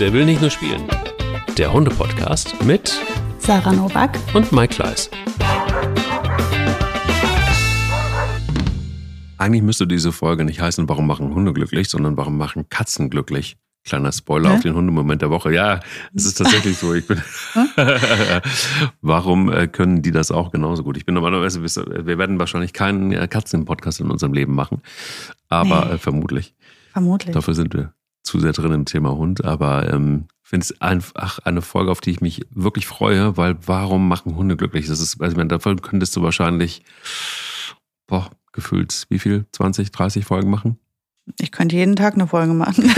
Der will nicht nur spielen. Der Hunde-Podcast mit Sarah Novak und Mike Kleiss. Eigentlich müsste diese Folge nicht heißen, warum machen Hunde glücklich, sondern warum machen Katzen glücklich. Kleiner Spoiler Hä? auf den Hundemoment der Woche. Ja, es ist tatsächlich so. Ich bin Warum äh, können die das auch genauso gut? Ich bin normalerweise, wir werden wahrscheinlich keinen äh, Katzen-Podcast in unserem Leben machen, aber Nee. äh, vermutlich. Vermutlich. Dafür sind wir zu sehr drin im Thema Hund. Aber ähm, finde es einfach eine Folge, auf die ich mich wirklich freue, weil warum machen Hunde glücklich? Das ist, also ich meine, davon könntest du wahrscheinlich, boah, gefühlt, wie viel? 20, 30 Folgen machen? Ich könnte jeden Tag eine Folge machen.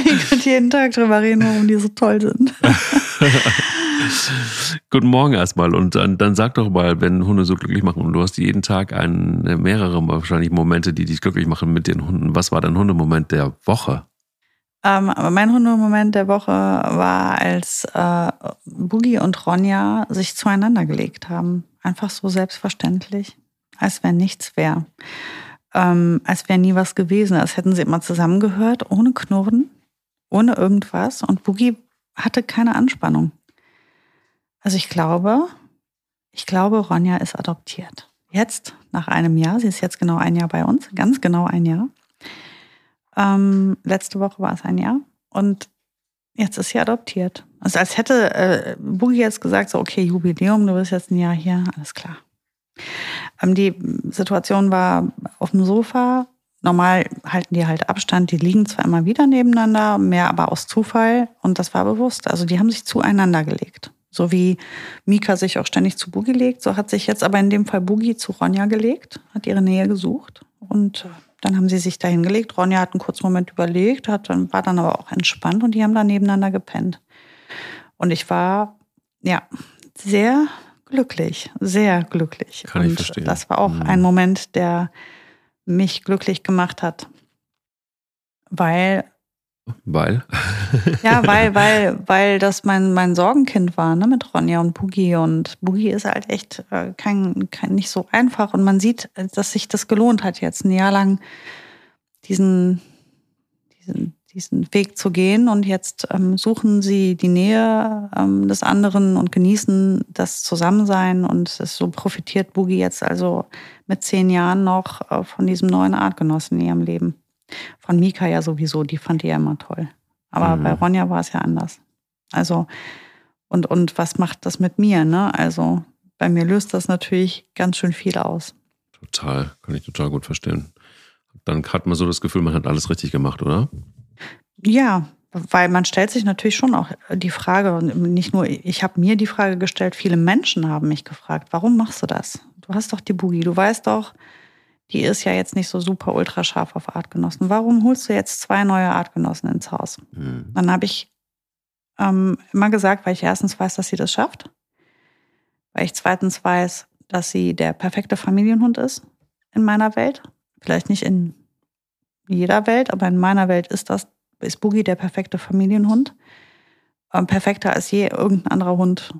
ich könnte jeden Tag drüber reden, warum die so toll sind. Guten Morgen erstmal und dann, dann sag doch mal, wenn Hunde so glücklich machen und du hast jeden Tag ein, äh, mehrere wahrscheinlich Momente, die dich glücklich machen mit den Hunden. Was war dein Hundemoment der Woche? Ähm, mein Hundemoment der Woche war, als äh, Boogie und Ronja sich zueinander gelegt haben. Einfach so selbstverständlich, als wenn nichts wäre. Ähm, als wäre nie was gewesen. Als hätten sie immer zusammengehört, ohne Knurren, ohne irgendwas. Und Boogie hatte keine Anspannung. Also ich glaube, ich glaube, Ronja ist adoptiert. Jetzt, nach einem Jahr, sie ist jetzt genau ein Jahr bei uns, ganz genau ein Jahr. Ähm, letzte Woche war es ein Jahr und jetzt ist sie adoptiert. Also als hätte äh, Boogie jetzt gesagt, so okay, Jubiläum, du bist jetzt ein Jahr hier, alles klar. Die Situation war auf dem Sofa. Normal halten die halt Abstand, die liegen zwar immer wieder nebeneinander, mehr aber aus Zufall und das war bewusst. Also die haben sich zueinander gelegt. So wie Mika sich auch ständig zu Boogie legt, so hat sich jetzt aber in dem Fall Boogie zu Ronja gelegt, hat ihre Nähe gesucht und dann haben sie sich da hingelegt. Ronja hat einen kurzen Moment überlegt, hat dann, war dann aber auch entspannt und die haben dann nebeneinander gepennt. Und ich war, ja, sehr glücklich, sehr glücklich. Kann ich und verstehen. das war auch Mhm. ein Moment, der mich glücklich gemacht hat. Weil Weil? ja, weil, weil, weil das mein, mein Sorgenkind war, ne, mit Ronja und Boogie. Und Boogie ist halt echt äh, kein, kein, nicht so einfach. Und man sieht, äh, dass sich das gelohnt hat, jetzt ein Jahr lang diesen, diesen, diesen Weg zu gehen. Und jetzt ähm, suchen sie die Nähe ähm, des anderen und genießen das Zusammensein. Und es so profitiert Boogie jetzt also mit zehn Jahren noch äh, von diesem neuen Artgenossen in ihrem Leben. Von Mika ja sowieso, die fand die ja immer toll. Aber Mhm. bei Ronja war es ja anders. Also, und, und was macht das mit mir, ne? Also, bei mir löst das natürlich ganz schön viel aus. Total, kann ich total gut verstehen. Dann hat man so das Gefühl, man hat alles richtig gemacht, oder? Ja, weil man stellt sich natürlich schon auch die Frage, und nicht nur ich habe mir die Frage gestellt, viele Menschen haben mich gefragt, warum machst du das? Du hast doch die Boogie, du weißt doch, die ist ja jetzt nicht so super ultra scharf auf Artgenossen. Warum holst du jetzt zwei neue Artgenossen ins Haus? Hm. Dann habe ich ähm, immer gesagt, weil ich erstens weiß, dass sie das schafft, weil ich zweitens weiß, dass sie der perfekte Familienhund ist in meiner Welt. Vielleicht nicht in jeder Welt, aber in meiner Welt ist das, ist Boogie der perfekte Familienhund. Ähm, perfekter als je irgendein anderer Hund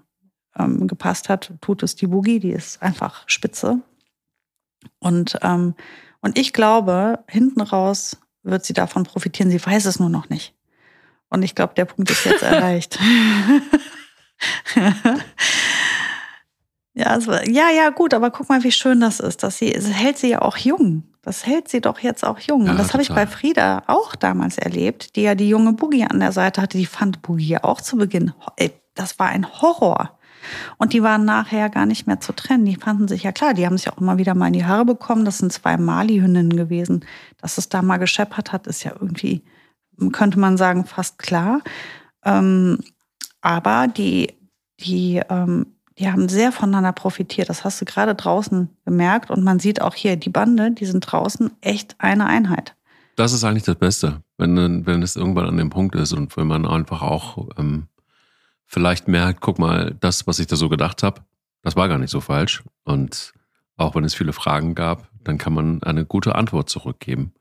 ähm, gepasst hat, tut es die Boogie, die ist einfach spitze. Und, ähm, und ich glaube, hinten raus wird sie davon profitieren. Sie weiß es nur noch nicht. Und ich glaube, der Punkt ist jetzt erreicht. ja, war, ja, ja, gut, aber guck mal, wie schön das ist. Dass sie, das hält sie ja auch jung. Das hält sie doch jetzt auch jung. Ja, Und das habe ich bei Frieda auch damals erlebt, die ja die junge Boogie an der Seite hatte. Die fand Boogie ja auch zu Beginn, ey, das war ein Horror. Und die waren nachher gar nicht mehr zu trennen. Die fanden sich ja klar, die haben sich auch immer wieder mal in die Haare bekommen. Das sind zwei Mali-Hündinnen gewesen. Dass es da mal gescheppert hat, ist ja irgendwie, könnte man sagen, fast klar. Ähm, aber die, die, ähm, die haben sehr voneinander profitiert. Das hast du gerade draußen gemerkt. Und man sieht auch hier, die Bande, die sind draußen echt eine Einheit. Das ist eigentlich das Beste, wenn, wenn es irgendwann an dem Punkt ist und wenn man einfach auch ähm, vielleicht merkt, guck mal, das, was ich da so gedacht habe, das war gar nicht so falsch. Und auch wenn es viele Fragen gab, dann kann man eine gute Antwort zurückgeben.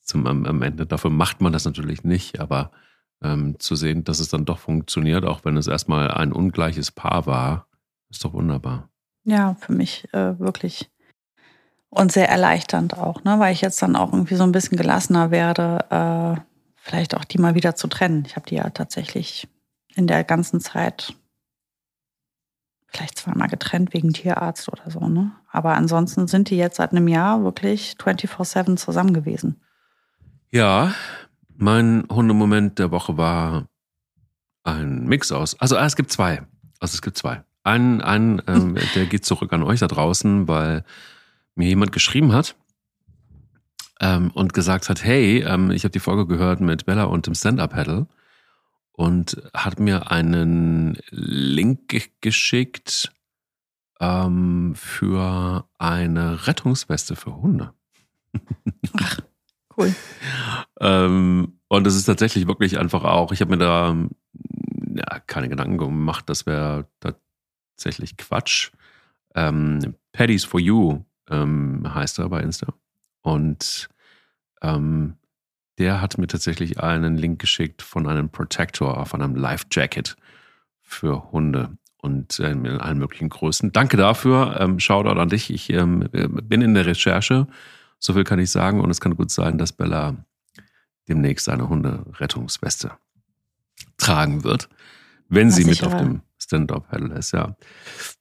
Zum, am Ende. Dafür macht man das natürlich nicht, aber ähm, zu sehen, dass es dann doch funktioniert, auch wenn es erstmal ein ungleiches Paar war, ist doch wunderbar. Ja, für mich äh, wirklich. Und sehr erleichternd auch, ne? weil ich jetzt dann auch irgendwie so ein bisschen gelassener werde. Äh, vielleicht auch die mal wieder zu trennen. Ich habe die ja tatsächlich in der ganzen Zeit vielleicht zweimal getrennt wegen Tierarzt oder so, ne? Aber ansonsten sind die jetzt seit einem Jahr wirklich 24-7 zusammen gewesen. Ja, mein Hundemoment der Woche war ein Mix aus. Also ah, es gibt zwei. Also es gibt zwei. Einen, einen ähm, der geht zurück an euch da draußen, weil mir jemand geschrieben hat ähm, und gesagt hat, hey, ähm, ich habe die Folge gehört mit Bella und dem Stand-Up-Paddle und hat mir einen Link geschickt ähm, für eine Rettungsweste für Hunde. Ach, cool. ähm, und das ist tatsächlich wirklich einfach auch, ich habe mir da ja, keine Gedanken gemacht, das wäre tatsächlich Quatsch. Ähm, Paddies for You ähm, heißt er bei Insta. Und ähm, der hat mir tatsächlich einen Link geschickt von einem Protector von einem Life Jacket für Hunde und äh, in allen möglichen Größen. Danke dafür. Ähm, Shoutout an dich. Ich ähm, bin in der Recherche. So viel kann ich sagen. Und es kann gut sein, dass Bella demnächst eine Hunderettungsweste tragen wird, wenn sie mit auf dem Stand-Up-Paddle ist. Ja,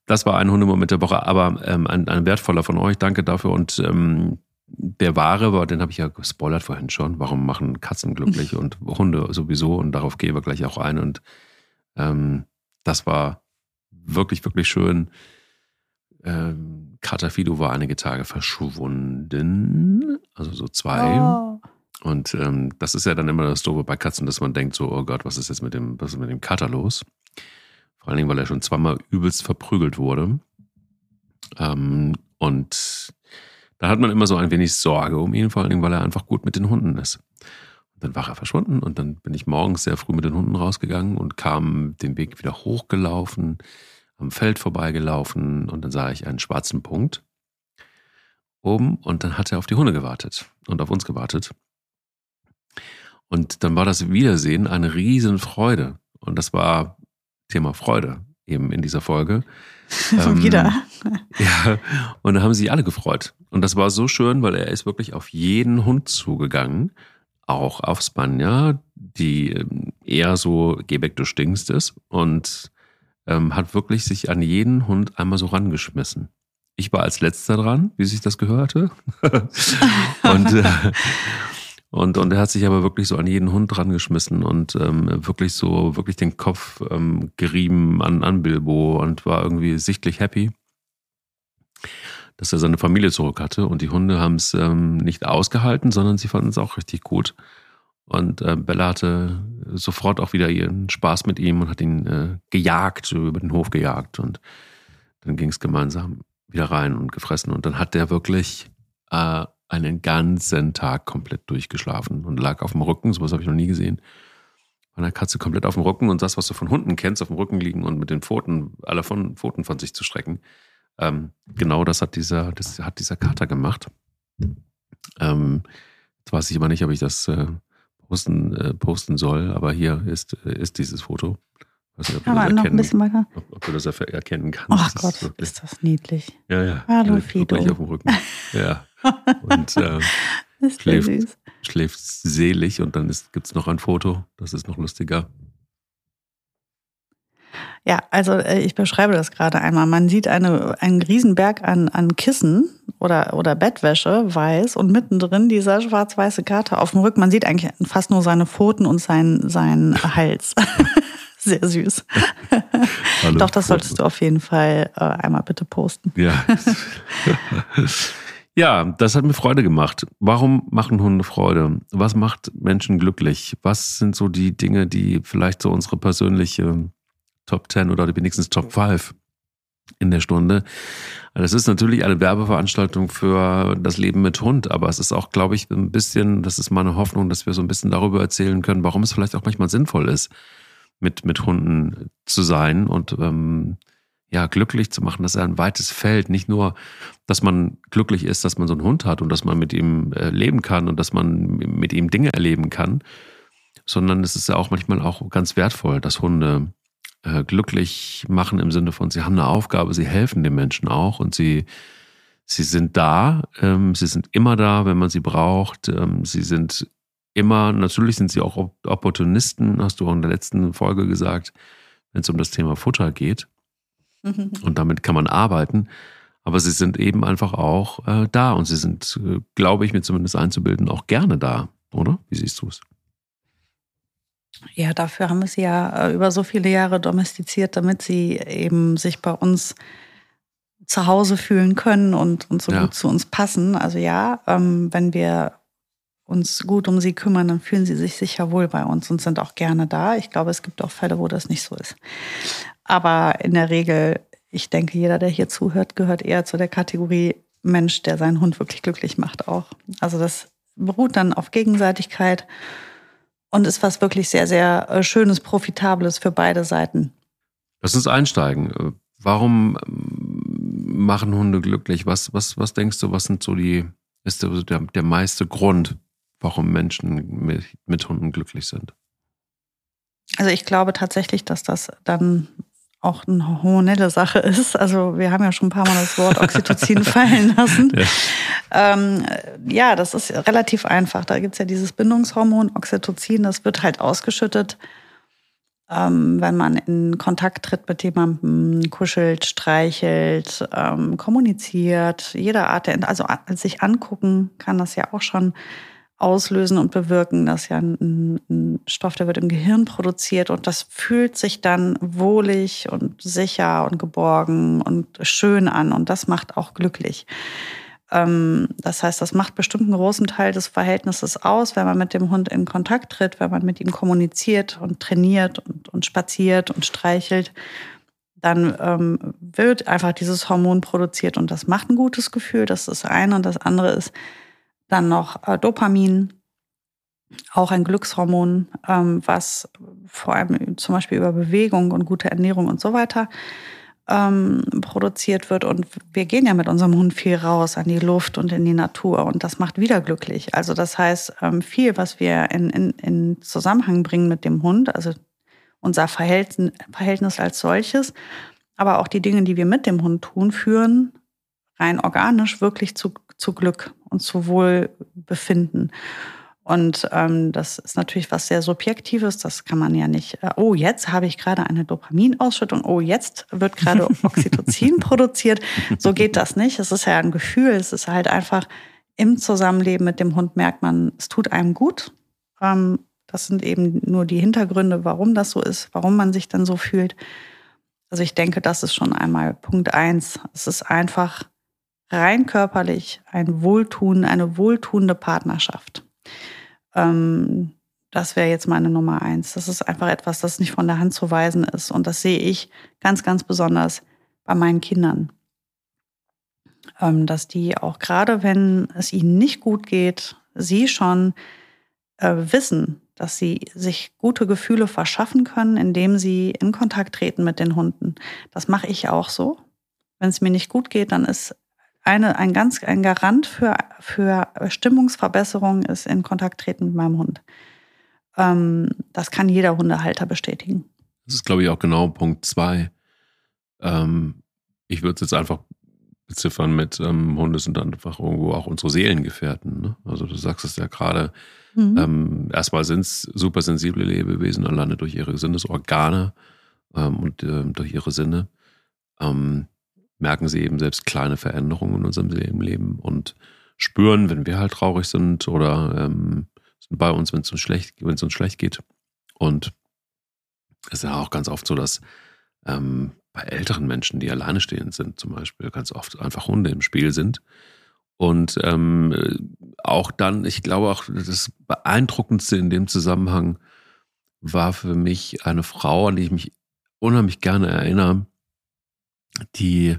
das war ein Hundemoment der Woche, aber ähm, ein, ein wertvoller von euch. Danke dafür. Und ähm, der wahre war, den habe ich ja gespoilert vorhin schon. Warum machen Katzen glücklich und Hunde sowieso? Und darauf gehen wir gleich auch ein. Und ähm, das war wirklich, wirklich schön. Ähm, Katafido war einige Tage verschwunden, also so zwei. Oh. Und ähm, das ist ja dann immer das Doofe bei Katzen, dass man denkt so, oh Gott, was ist jetzt mit dem, was ist mit dem Kater los? Vor allen Dingen, weil er schon zweimal übelst verprügelt wurde. Ähm, und da hat man immer so ein wenig Sorge um ihn, vor allen Dingen, weil er einfach gut mit den Hunden ist. Und dann war er verschwunden und dann bin ich morgens sehr früh mit den Hunden rausgegangen und kam den Weg wieder hochgelaufen, am Feld vorbeigelaufen und dann sah ich einen schwarzen Punkt oben und dann hat er auf die Hunde gewartet und auf uns gewartet. Und dann war das Wiedersehen eine Riesenfreude. Und das war Thema Freude eben in dieser Folge. ähm, Wieder. Ja, und da haben sich alle gefreut. Und das war so schön, weil er ist wirklich auf jeden Hund zugegangen, auch auf Spanja, die ähm, eher so Gebeck, du stinkst ist und ähm, hat wirklich sich an jeden Hund einmal so rangeschmissen. Ich war als letzter dran, wie sich das gehörte. und äh, und, und er hat sich aber wirklich so an jeden Hund rangeschmissen und ähm, wirklich so, wirklich den Kopf ähm, gerieben an, an Bilbo und war irgendwie sichtlich happy, dass er seine Familie zurück hatte. Und die Hunde haben es ähm, nicht ausgehalten, sondern sie fanden es auch richtig gut. Und äh, Bella hatte sofort auch wieder ihren Spaß mit ihm und hat ihn äh, gejagt, über den Hof gejagt. Und dann ging es gemeinsam wieder rein und gefressen. Und dann hat der wirklich äh, einen ganzen Tag komplett durchgeschlafen und lag auf dem Rücken, sowas habe ich noch nie gesehen. Der Katze komplett auf dem Rücken und das, was du von Hunden kennst, auf dem Rücken liegen und mit den Pfoten, alle von Pfoten von sich zu strecken. Ähm, genau das hat dieser, das hat dieser Kater gemacht. Ähm, jetzt weiß ich aber nicht, ob ich das äh, posten, äh, posten soll, aber hier ist, äh, ist dieses Foto. Weiß nicht, ob, du noch ein bisschen weiter. Ob, ob, du das erkennen kannst. Ach Gott, ist, ist, das niedlich. Ja, ja. Hallo, Fido. Auf dem Rücken. Ja. und äh, schläft, schläft selig und dann gibt es noch ein Foto, das ist noch lustiger. Ja, also äh, ich beschreibe das gerade einmal. Man sieht eine, einen Riesenberg an, an Kissen oder, oder Bettwäsche, weiß, und mittendrin dieser schwarz-weiße Kater auf dem Rücken. Man sieht eigentlich fast nur seine Pfoten und seinen, seinen Hals. Sehr süß. Doch, das solltest du auf jeden Fall äh, einmal bitte posten. Ja. Ja, das hat mir Freude gemacht. Warum machen Hunde Freude? Was macht Menschen glücklich? Was sind so die Dinge, die vielleicht so unsere persönliche Top 10 oder wenigstens Top 5 in der Stunde? Das ist natürlich eine Werbeveranstaltung für das Leben mit Hund, aber es ist auch, glaube ich, ein bisschen, das ist meine Hoffnung, dass wir so ein bisschen darüber erzählen können, warum es vielleicht auch manchmal sinnvoll ist, mit, mit Hunden zu sein und ähm, ja, glücklich zu machen. Das ist ein weites Feld. Nicht nur, dass man glücklich ist, dass man so einen Hund hat und dass man mit ihm äh, leben kann und dass man mit ihm Dinge erleben kann, sondern es ist ja auch manchmal auch ganz wertvoll, dass Hunde äh, glücklich machen im Sinne von, sie haben eine Aufgabe, sie helfen den Menschen auch und sie, sie sind da, ähm, sie sind immer da, wenn man sie braucht, ähm, sie sind immer, natürlich sind sie auch Opportunisten, hast du auch in der letzten Folge gesagt, wenn es um das Thema Futter geht. Mhm. Und damit kann man arbeiten. Aber sie sind eben einfach auch äh, da und sie sind, äh, glaube ich, mir zumindest einzubilden, auch gerne da, oder? Wie siehst du es? Ja, dafür haben wir sie ja äh, über so viele Jahre domestiziert, damit sie eben sich bei uns zu Hause fühlen können und, und so ja. gut zu uns passen. Also ja, ähm, wenn wir uns gut um sie kümmern, dann fühlen sie sich sicher wohl bei uns und sind auch gerne da. Ich glaube, es gibt auch Fälle, wo das nicht so ist. Aber in der Regel, ich denke, jeder, der hier zuhört, gehört eher zu der Kategorie Mensch, der seinen Hund wirklich glücklich macht auch. Also das beruht dann auf Gegenseitigkeit und ist was wirklich sehr, sehr äh, Schönes, Profitables für beide Seiten. Lass uns einsteigen. Warum ähm, machen Hunde glücklich? Was, was, was denkst du, was sind so die, ist der, der meiste Grund, warum Menschen mit, mit Hunden glücklich sind? Also ich glaube tatsächlich, dass das dann auch eine hormonelle Sache ist. Also wir haben ja schon ein paar Mal das Wort Oxytocin fallen lassen. Ja. Ähm, ja, das ist relativ einfach. Da gibt es ja dieses Bindungshormon Oxytocin, das wird halt ausgeschüttet, ähm, wenn man in Kontakt tritt mit jemandem, kuschelt, streichelt, ähm, kommuniziert, jede Art der, also sich angucken kann das ja auch schon auslösen und bewirken. Das ist ja ein, ein, Stoff, der wird im Gehirn produziert und das fühlt sich dann wohlig und sicher und geborgen und schön an und das macht auch glücklich. Ähm, das heißt, das macht bestimmt einen großen Teil des Verhältnisses aus, wenn man mit dem Hund in Kontakt tritt, wenn man mit ihm kommuniziert und trainiert und, und spaziert und streichelt. Dann ähm, wird einfach dieses Hormon produziert und das macht ein gutes Gefühl. Das ist das eine. Und das andere ist, dann noch äh, Dopamin, auch ein Glückshormon, ähm, was vor allem zum Beispiel über Bewegung und gute Ernährung und so weiter ähm, produziert wird. Und wir gehen ja mit unserem Hund viel raus an die Luft und in die Natur und das macht wieder glücklich. Also das heißt, ähm, viel, was wir in, in, in Zusammenhang bringen mit dem Hund, also unser Verhältnis, Verhältnis als solches, aber auch die Dinge, die wir mit dem Hund tun, führen rein organisch wirklich zu, zu Glück und zu Wohlbefinden. Und ähm, das ist natürlich was sehr Subjektives. Das kann man ja nicht, äh, oh, jetzt habe ich gerade eine Dopaminausschüttung, oh, jetzt wird gerade Oxytocin produziert. So geht das nicht. Es ist ja ein Gefühl. Es ist halt einfach im Zusammenleben mit dem Hund merkt man, es tut einem gut. Ähm, das sind eben nur die Hintergründe, warum das so ist, warum man sich dann so fühlt. Also ich denke, das ist schon einmal Punkt eins. Es ist einfach rein körperlich ein Wohltun, eine wohltuende Partnerschaft. Ähm, das wäre jetzt meine Nummer eins. Das ist einfach etwas, das nicht von der Hand zu weisen ist. Und das sehe ich ganz, ganz besonders bei meinen Kindern. Ähm, dass die auch gerade, wenn es ihnen nicht gut geht, sie schon äh, wissen, dass sie sich gute Gefühle verschaffen können, indem sie in Kontakt treten mit den Hunden. Das mache ich auch so. Wenn es mir nicht gut geht, dann ist eine, ein ganz ein Garant für, für Stimmungsverbesserung ist in Kontakt treten mit meinem Hund. Ähm, das kann jeder Hundehalter bestätigen. Das ist, glaube ich, auch genau Punkt zwei. Ähm, ich würde es jetzt einfach beziffern mit ähm, Hunde sind dann einfach irgendwo auch unsere Seelengefährten. Ne? Also du sagst es ja gerade. Mhm. Ähm, erstmal sind es super sensible Lebewesen, alleine durch ihre Sinnesorgane ähm, und äh, durch ihre Sinne. Merken sie eben selbst kleine Veränderungen in unserem Leben und spüren, wenn wir halt traurig sind oder ähm, sind bei uns, wenn es uns schlecht, wenn es uns schlecht geht. Und es ist ja auch ganz oft so, dass ähm, bei älteren Menschen, die alleine stehend sind, zum Beispiel, ganz oft einfach Hunde im Spiel sind. Und ähm, auch dann, ich glaube auch, das Beeindruckendste in dem Zusammenhang war für mich eine Frau, an die ich mich unheimlich gerne erinnere, die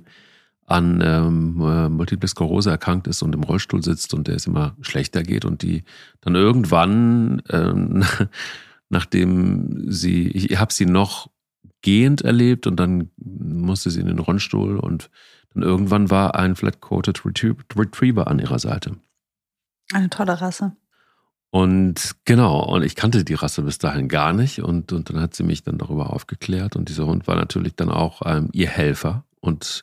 an ähm, äh, Multiple Sklerose erkrankt ist und im Rollstuhl sitzt und der es immer schlechter geht und die dann irgendwann, ähm, nachdem sie, ich, ich habe sie noch gehend erlebt und dann musste sie in den Rollstuhl und dann irgendwann war ein Flat-Coated Retriever an ihrer Seite. Eine tolle Rasse. Und genau, und ich kannte die Rasse bis dahin gar nicht und, und dann hat sie mich dann darüber aufgeklärt und dieser Hund war natürlich dann auch ähm, ihr Helfer und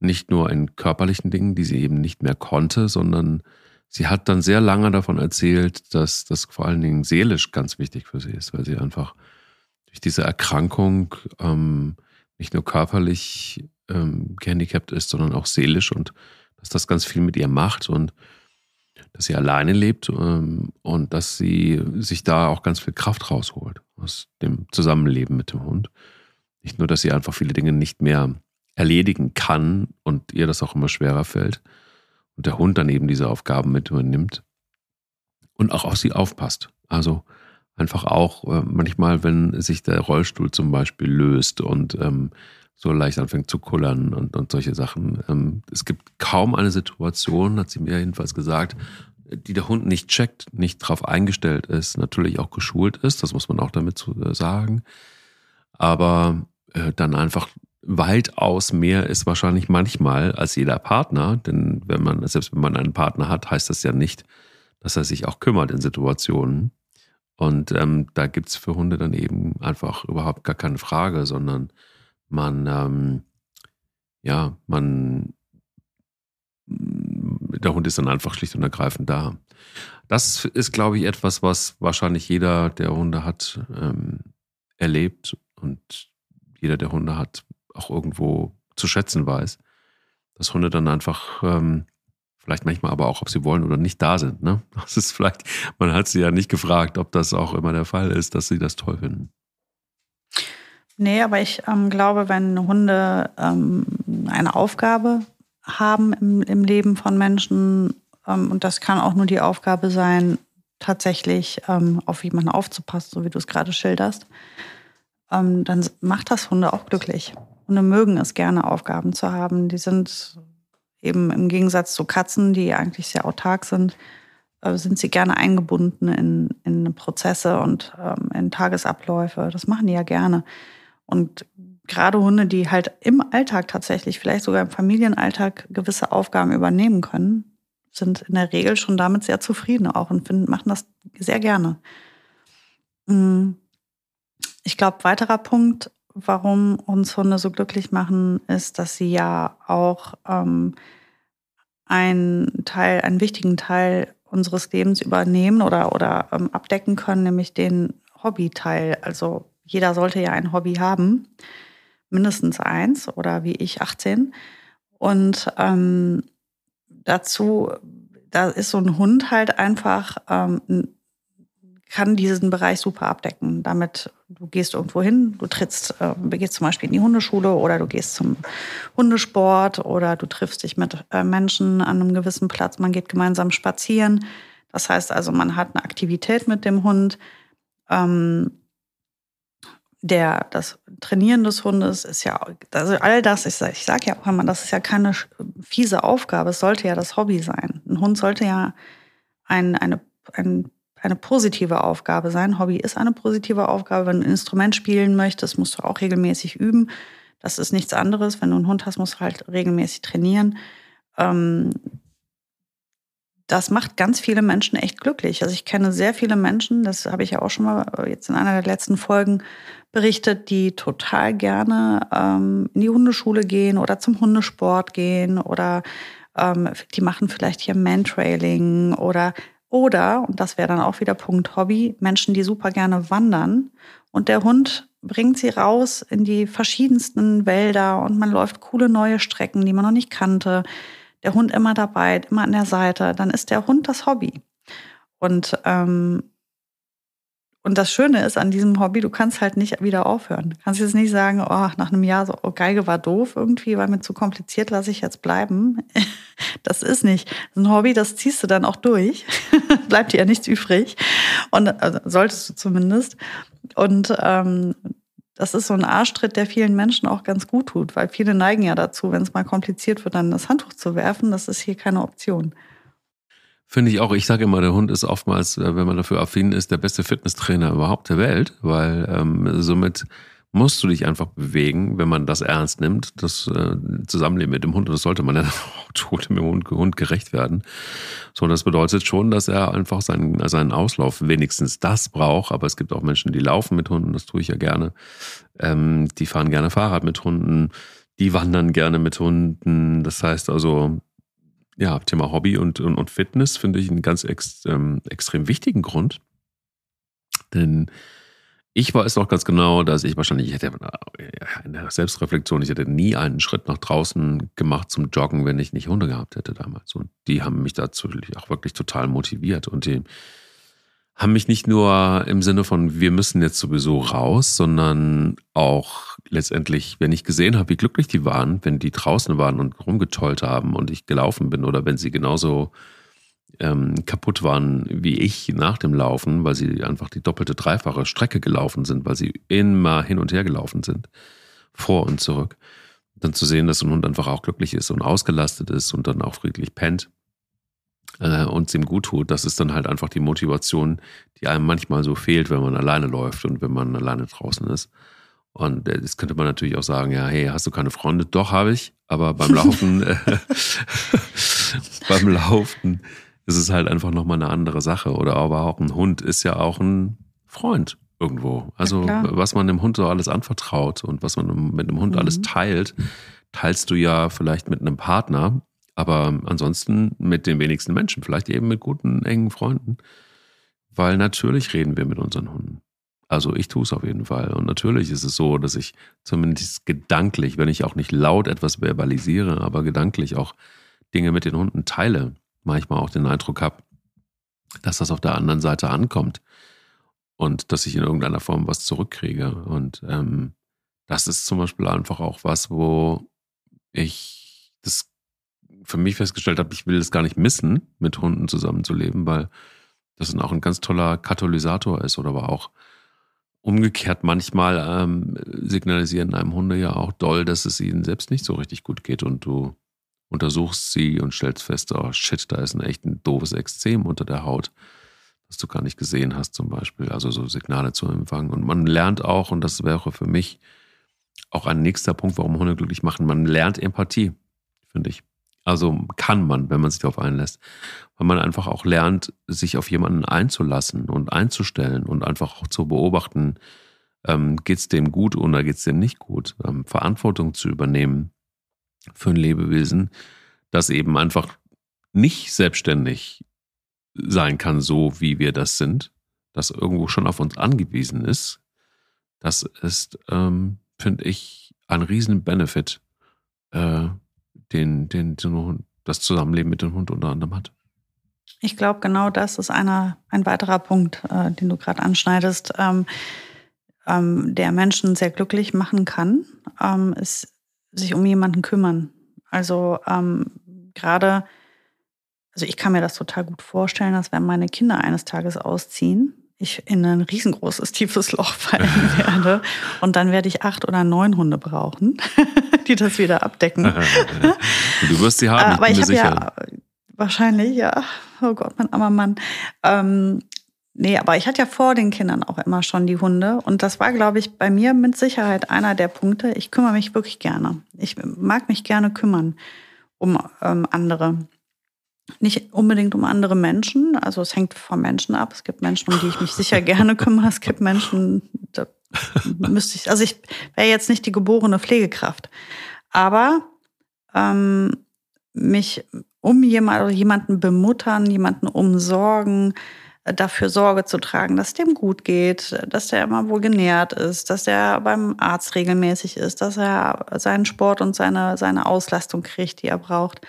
nicht nur in körperlichen Dingen, die sie eben nicht mehr konnte, sondern sie hat dann sehr lange davon erzählt, dass das vor allen Dingen seelisch ganz wichtig für sie ist, weil sie einfach durch diese Erkrankung ähm, nicht nur körperlich ähm, gehandicapt ist, sondern auch seelisch und dass das ganz viel mit ihr macht und dass sie alleine lebt ähm, und dass sie sich da auch ganz viel Kraft rausholt aus dem Zusammenleben mit dem Hund. Nicht nur, dass sie einfach viele Dinge nicht mehr erledigen kann und ihr das auch immer schwerer fällt und der Hund dann eben diese Aufgaben mit übernimmt und auch auf sie aufpasst. Also einfach auch äh, manchmal, wenn sich der Rollstuhl zum Beispiel löst und ähm, so leicht anfängt zu kullern und, und solche Sachen. Ähm, es gibt kaum eine Situation, hat sie mir jedenfalls gesagt, die der Hund nicht checkt, nicht darauf eingestellt ist, natürlich auch geschult ist, das muss man auch damit zu äh, sagen, aber äh, dann einfach weitaus mehr ist wahrscheinlich manchmal als jeder Partner, denn wenn man, selbst wenn man einen Partner hat, heißt das ja nicht, dass er sich auch kümmert in Situationen. Und ähm, da gibt's für Hunde dann eben einfach überhaupt gar keine Frage, sondern man, ähm, ja, man, der Hund ist dann einfach schlicht und ergreifend da. Das ist, glaube ich, etwas, was wahrscheinlich jeder, der Hunde hat, ähm, erlebt und jeder, der Hunde hat, auch irgendwo zu schätzen weiß. Dass Hunde dann einfach, ähm, vielleicht manchmal aber auch, ob sie wollen oder nicht da sind. Ne? Das ist vielleicht, man hat sie ja nicht gefragt, ob das auch immer der Fall ist, dass sie das toll finden. Nee, aber ich ähm, glaube, wenn Hunde ähm, eine Aufgabe haben im, im Leben von Menschen, ähm, und das kann auch nur die Aufgabe sein, tatsächlich ähm, auf jemanden aufzupassen, so wie du es gerade schilderst, ähm, dann macht das Hunde auch glücklich. Hunde mögen es gerne, Aufgaben zu haben. Die sind eben im Gegensatz zu Katzen, die eigentlich sehr autark sind, äh, sind sie gerne eingebunden in, in Prozesse und ähm, in Tagesabläufe. Das machen die ja gerne. Und gerade Hunde, die halt im Alltag tatsächlich, vielleicht sogar im Familienalltag gewisse Aufgaben übernehmen können, sind in der Regel schon damit sehr zufrieden auch und finden, machen das sehr gerne. Mm. Ich glaube, weiterer Punkt, warum uns Hunde so glücklich machen, ist, dass sie ja auch ähm, einen Teil, einen wichtigen Teil unseres Lebens übernehmen oder, oder ähm, abdecken können, nämlich den Hobbyteil. Also jeder sollte ja ein Hobby haben, mindestens eins oder wie ich 18. Und ähm, dazu, da ist so ein Hund halt einfach, ähm, kann diesen Bereich super abdecken. Damit du gehst irgendwo hin, du trittst, äh, gehst zum Beispiel in die Hundeschule oder du gehst zum Hundesport oder du triffst dich mit äh, Menschen an einem gewissen Platz, man geht gemeinsam spazieren. Das heißt also, man hat eine Aktivität mit dem Hund. Ähm, der, das Trainieren des Hundes ist ja, also all das, ich, sage ja auch immer, das ist ja keine fiese Aufgabe, es sollte ja das Hobby sein. Ein Hund sollte ja ein, eine, ein, eine positive Aufgabe sein. Hobby ist eine positive Aufgabe. Wenn du ein Instrument spielen möchtest, musst du auch regelmäßig üben. Das ist nichts anderes. Wenn du einen Hund hast, musst du halt regelmäßig trainieren. Ähm, das macht ganz viele Menschen echt glücklich. Also ich kenne sehr viele Menschen, das habe ich ja auch schon mal äh, jetzt in einer der letzten Folgen berichtet, die total gerne ähm, in die Hundeschule gehen oder zum Hundesport gehen oder ähm, die machen vielleicht hier Mantrailing oder oder, und das wäre dann auch wieder Punkt Hobby, Menschen, die super gerne wandern. Und der Hund bringt sie raus in die verschiedensten Wälder und man läuft coole neue Strecken, die man noch nicht kannte. Der Hund immer dabei, immer an der Seite, dann ist der Hund das Hobby. Und, ähm, und das Schöne ist an diesem Hobby, du kannst halt nicht wieder aufhören. Du kannst jetzt nicht sagen, oh, nach einem Jahr so, oh, Geige war doof irgendwie, war mir zu kompliziert, lasse ich jetzt bleiben. Das ist nicht. Das ist ein Hobby, das ziehst du dann auch durch. Bleibt dir ja nichts übrig. Und also, solltest du zumindest. Und ähm, das ist so ein Arschtritt, der vielen Menschen auch ganz gut tut, weil viele neigen ja dazu, wenn es mal kompliziert wird, dann das Handtuch zu werfen. Das ist hier keine Option. Finde ich auch. Ich sage immer, der Hund ist oftmals, äh, wenn man dafür affin ist, der beste Fitnesstrainer überhaupt der Welt, weil ähm, somit musst du dich einfach bewegen, wenn man das ernst nimmt. Das äh, Zusammenleben mit dem Hund, das sollte man ja auch tut dem Hund, Hund gerecht werden. So, das bedeutet schon, dass er einfach seinen, seinen Auslauf wenigstens das braucht. Aber es gibt auch Menschen, die laufen mit Hunden, das tue ich ja gerne. Ähm, die fahren gerne Fahrrad mit Hunden, die wandern gerne mit Hunden. Das heißt also, ja, Thema Hobby und, und, und Fitness finde ich einen ganz ex, ähm, extrem wichtigen Grund. Denn ich weiß auch ganz genau, dass ich wahrscheinlich, ich hätte in der Selbstreflexion, ich hätte nie einen Schritt nach draußen gemacht zum Joggen, wenn ich nicht Hunde gehabt hätte damals. Und die haben mich dazu auch wirklich total motiviert. Und die haben mich nicht nur im Sinne von, wir müssen jetzt sowieso raus, sondern auch letztendlich, wenn ich gesehen habe, wie glücklich die waren, wenn die draußen waren und rumgetollt haben und ich gelaufen bin oder wenn sie genauso ähm, kaputt waren wie ich nach dem Laufen, weil sie einfach die doppelte, dreifache Strecke gelaufen sind, weil sie immer hin und her gelaufen sind, vor und zurück. Dann zu sehen, dass ein Hund einfach auch glücklich ist und ausgelastet ist und dann auch friedlich pennt äh, und es ihm gut tut, das ist dann halt einfach die Motivation, die einem manchmal so fehlt, wenn man alleine läuft und wenn man alleine draußen ist. Und äh, jetzt könnte man natürlich auch sagen, ja, hey, hast du keine Freunde? Doch, habe ich. Aber beim Laufen, äh, beim Laufen ist es halt einfach nochmal eine andere Sache. Oder aber auch ein Hund ist ja auch ein Freund irgendwo. Also ja, was man dem Hund so alles anvertraut und was man mit dem Hund mhm. alles teilt, teilst du ja vielleicht mit einem Partner aber ansonsten mit den wenigsten Menschen, vielleicht eben mit guten, engen Freunden. Weil natürlich reden wir mit unseren Hunden. Also ich tue es auf jeden Fall. Und natürlich ist es so, dass ich zumindest gedanklich, wenn ich auch nicht laut etwas verbalisiere, aber gedanklich auch Dinge mit den Hunden teile, manchmal auch den Eindruck habe, dass das auf der anderen Seite ankommt und dass ich in irgendeiner Form was zurückkriege. Und ähm, das ist zum Beispiel einfach auch was, wo ich das für mich festgestellt habe, ich will es gar nicht missen, mit Hunden zusammenzuleben, weil das dann auch ein ganz toller Katalysator ist oder aber auch umgekehrt manchmal ähm, signalisieren einem Hunde ja auch doll, dass es ihnen selbst nicht so richtig gut geht und du untersuchst sie und stellst fest, oh shit, da ist ein echt ein doofes Extrem unter der Haut, das du gar nicht gesehen hast zum Beispiel, also so Signale zu empfangen. Und man lernt auch, und das wäre für mich auch ein nächster Punkt, warum Hunde glücklich machen, man lernt Empathie, finde ich. Also kann man, wenn man sich darauf einlässt. Weil man einfach auch lernt, sich auf jemanden einzulassen und einzustellen und einfach auch zu beobachten, ähm, geht es dem gut oder geht es dem nicht gut. Ähm, Verantwortung zu übernehmen für ein Lebewesen, das eben einfach nicht selbstständig sein kann, so wie wir das sind, das irgendwo schon auf uns angewiesen ist, das ist, ähm, finde ich, ein riesen Benefit, äh, den, den, den das Zusammenleben mit dem Hund unter anderem hat. Ich glaube, genau das ist einer, ein weiterer Punkt, äh, den du gerade anschneidest, ähm, ähm, der Menschen sehr glücklich machen kann, ähm, ist sich um jemanden kümmern. Also ähm, gerade, also ich kann mir das total gut vorstellen, dass wenn meine Kinder eines Tages ausziehen, ich in ein riesengroßes, tiefes Loch fallen werde. Und dann werde ich acht oder neun Hunde brauchen, die das wieder abdecken. du wirst sie haben, ich Aber ich habe ja wahrscheinlich, ja. Oh Gott, mein armer Mann. Ähm, nee, aber ich hatte ja vor den Kindern auch immer schon die Hunde. Und das war, glaube ich, bei mir mit Sicherheit einer der Punkte. Ich kümmere mich wirklich gerne. Ich mag mich gerne kümmern um ähm, andere nicht unbedingt um andere Menschen. Also es hängt vom Menschen ab. Es gibt Menschen, um die ich mich sicher gerne kümmere. Es gibt Menschen, da müsste ich, also ich wäre jetzt nicht die geborene Pflegekraft. Aber ähm, mich um jemand, jemanden bemuttern, jemanden umsorgen, dafür Sorge zu tragen, dass es dem gut geht, dass der immer wohl genährt ist, dass er beim Arzt regelmäßig ist, dass er seinen Sport und seine, seine Auslastung kriegt, die er braucht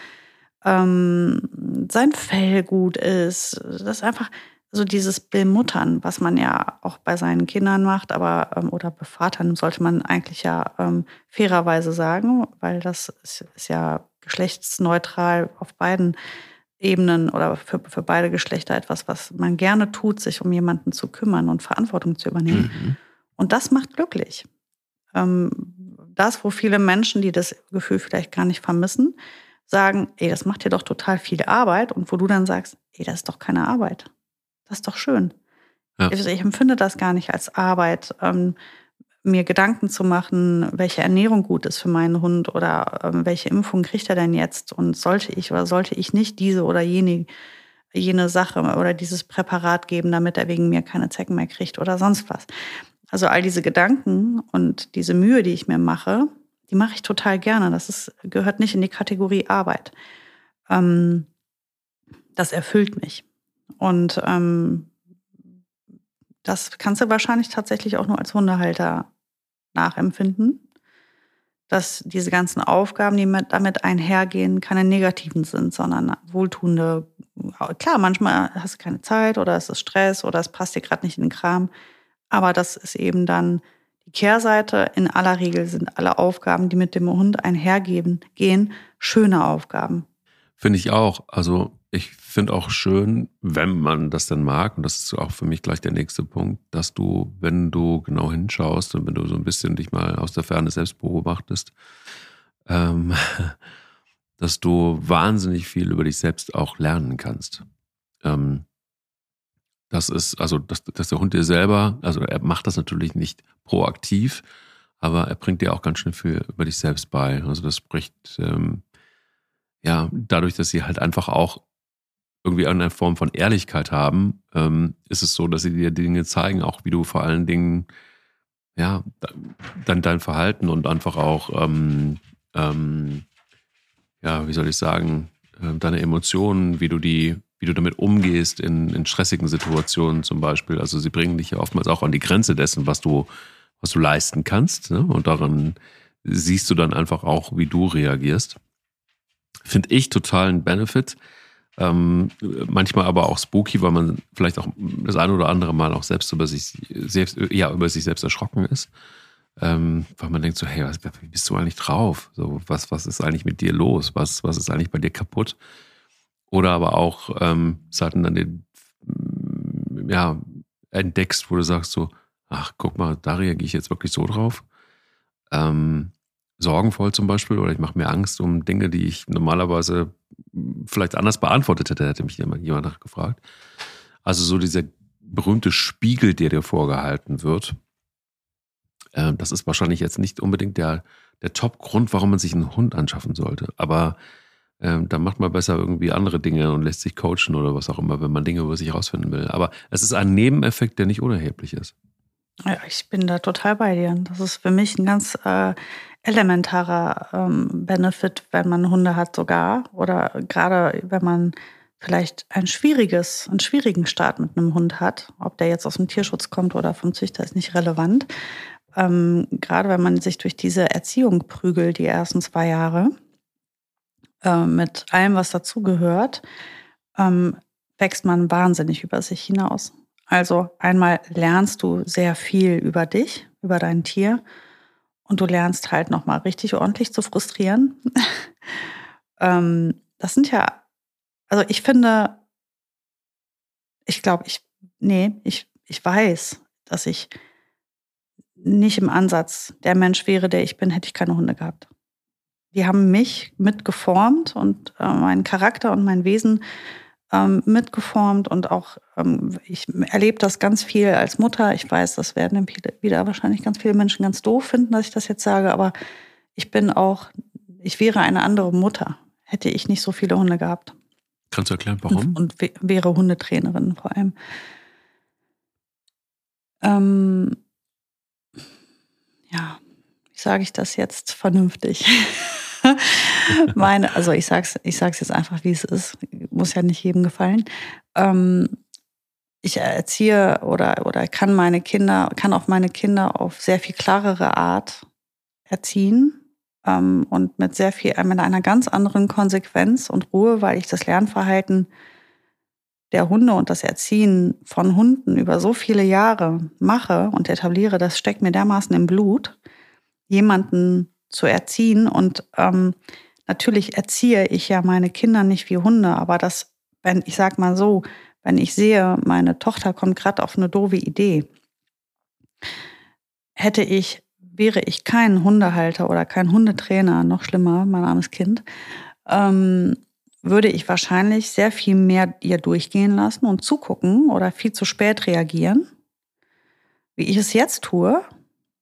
ähm, sein Fell gut ist. Das ist einfach so dieses Bemuttern, was man ja auch bei seinen Kindern macht, aber ähm, oder bevatern sollte man eigentlich ja ähm, fairerweise sagen, weil das ist, ist, ja geschlechtsneutral auf beiden Ebenen oder für, für beide Geschlechter etwas, was man gerne tut, sich um jemanden zu kümmern und Verantwortung zu übernehmen. Mhm. Und das macht glücklich. Ähm, das, wo viele Menschen, die das Gefühl vielleicht gar nicht vermissen, sagen, ey, das macht dir doch total viel Arbeit und wo du dann sagst, ey, das ist doch keine Arbeit. Das ist doch schön. Ja. Ich, ich, empfinde das gar nicht als Arbeit, ähm, mir Gedanken zu machen, welche Ernährung gut ist für meinen Hund oder ähm, welche Impfung kriegt er denn jetzt und sollte ich oder sollte ich nicht diese oder jene, jene Sache oder dieses Präparat geben, damit er wegen mir keine Zecken mehr kriegt oder sonst was. Also all diese Gedanken und diese Mühe, die ich mir mache, die mache ich total gerne. Das ist, gehört nicht in die Kategorie Arbeit. ähm, das erfüllt mich. Und ähm, das kannst du wahrscheinlich tatsächlich auch nur als Hundehalter nachempfinden, dass diese ganzen Aufgaben, die mit, damit einhergehen, keine negativen sind, sondern wohltuende. Klar, manchmal hast du keine Zeit oder es ist Stress oder es passt dir gerade nicht in den Kram, aber das ist eben dann die Kehrseite. In aller Regel sind alle Aufgaben, die mit dem Hund einhergehen, gehen, schöne Aufgaben. Finde ich auch. Also ich finde auch schön, wenn man das dann mag, und das ist auch für mich gleich der nächste Punkt, dass du, wenn du genau hinschaust und wenn du so ein bisschen dich mal aus der Ferne selbst beobachtest, ähm, dass du wahnsinnig viel über dich selbst auch lernen kannst. Ähm, das ist, also, dass, dass der Hund dir selber, also er macht das natürlich nicht proaktiv, aber er bringt dir auch ganz schön viel über dich selbst bei. Also das spricht, ähm, ja, dadurch, dass sie halt einfach auch irgendwie eine Form von Ehrlichkeit haben, ähm, ist es so, dass sie dir Dinge zeigen, auch wie du vor allen Dingen, ja, dann dein Verhalten und einfach auch, ähm, ähm, ja, wie soll ich sagen, äh, deine Emotionen, wie du die, wie du damit umgehst in, in stressigen Situationen zum Beispiel. Also sie bringen dich ja oftmals auch an die Grenze dessen, was du, was du leisten kannst. Ne? Und daran siehst du dann einfach auch, wie du reagierst. Finde ich total ein Benefit. Ähm, manchmal aber auch spooky, weil man vielleicht auch das eine oder andere Mal auch selbst über sich selbst, ja, über sich selbst erschrocken ist. Ähm, weil man denkt so, hey, was, wie bist du eigentlich drauf? So, was, was ist eigentlich mit dir los? Was, was ist eigentlich bei dir kaputt? Oder aber auch ähm, Seiten dann den, ja, entdeckst, wo du sagst so, ach, guck mal, da reagiere ich jetzt wirklich so drauf. Ähm, sorgenvoll zum Beispiel oder ich mache mir Angst um Dinge, die ich normalerweise vielleicht anders beantwortet hätte, hätte mich jemand, jemand nachgefragt. Also so dieser berühmte Spiegel, der dir vorgehalten wird, äh, das ist wahrscheinlich jetzt nicht unbedingt der, der Top-Grund, warum man sich einen Hund anschaffen sollte. Aber äh, da macht man besser irgendwie andere Dinge und lässt sich coachen oder was auch immer, wenn man Dinge über sich herausfinden will. Aber es ist ein Nebeneffekt, der nicht unerheblich ist. Ja, ich bin da total bei dir. Das ist für mich ein ganz äh, elementarer ähm, Benefit, wenn man Hunde hat sogar. Oder gerade wenn man vielleicht ein schwieriges, einen schwierigen Start mit einem Hund hat. Ob der jetzt aus dem Tierschutz kommt oder vom Züchter, ist nicht relevant. Ähm, gerade wenn man sich durch diese Erziehung prügelt, die ersten zwei Jahre, äh, mit allem, was dazugehört, ähm, wächst man wahnsinnig über sich hinaus. Also einmal lernst du sehr viel über dich, über dein Tier und du lernst halt nochmal richtig ordentlich zu frustrieren. ähm, das sind ja, also ich finde, ich glaube, ich, nee, ich, ich weiß, dass ich nicht im Ansatz der Mensch wäre, der ich bin, hätte ich keine Hunde gehabt. Die haben mich mitgeformt und äh, meinen Charakter und mein Wesen ähm, mitgeformt und auch ähm, ich erlebe das ganz viel als Mutter. Ich weiß, das werden wieder wahrscheinlich ganz viele Menschen ganz doof finden, dass ich das jetzt sage, aber ich bin auch, ich wäre eine andere Mutter, hätte ich nicht so viele Hunde gehabt. Kannst du erklären, warum? Und, und wäre Hundetrainerin vor allem. Ähm, ja, sage ich das jetzt vernünftig? meine, also ich sag's, ich sag's jetzt einfach, wie es ist. Muss ja nicht jedem gefallen. Ähm, ich erziehe oder, oder kann meine Kinder, kann auch meine Kinder auf sehr viel klarere Art erziehen ähm, und mit sehr viel, mit einer ganz anderen Konsequenz und Ruhe, weil ich das Lernverhalten der Hunde und das Erziehen von Hunden über so viele Jahre mache und etabliere, das steckt mir dermaßen im Blut, jemanden zu erziehen. Und ähm, natürlich erziehe ich ja meine Kinder nicht wie Hunde, aber das, wenn ich sag mal so, wenn ich sehe, meine Tochter kommt gerade auf eine doofe Idee, hätte ich, wäre ich kein Hundehalter oder kein Hundetrainer, noch schlimmer, mein armes Kind, ähm, würde ich wahrscheinlich sehr viel mehr ihr durchgehen lassen und zugucken oder viel zu spät reagieren, wie ich es jetzt tue,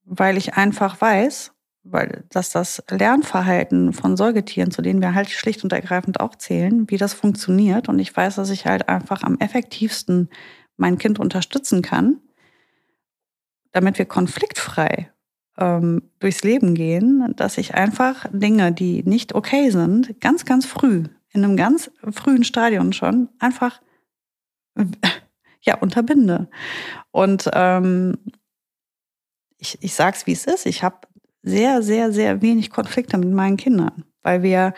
weil ich einfach weiß, weil dass das Lernverhalten von Säugetieren, zu denen wir halt schlicht und ergreifend auch zählen, wie das funktioniert. Und ich weiß, dass ich halt einfach am effektivsten mein Kind unterstützen kann, damit wir konfliktfrei ähm, durchs Leben gehen, dass ich einfach Dinge, die nicht okay sind, ganz, ganz früh in einem ganz frühen Stadion schon einfach ja unterbinde. Und ähm, ich, ich sage es, wie es ist. Ich habe sehr, sehr, sehr wenig Konflikte mit meinen Kindern, weil wir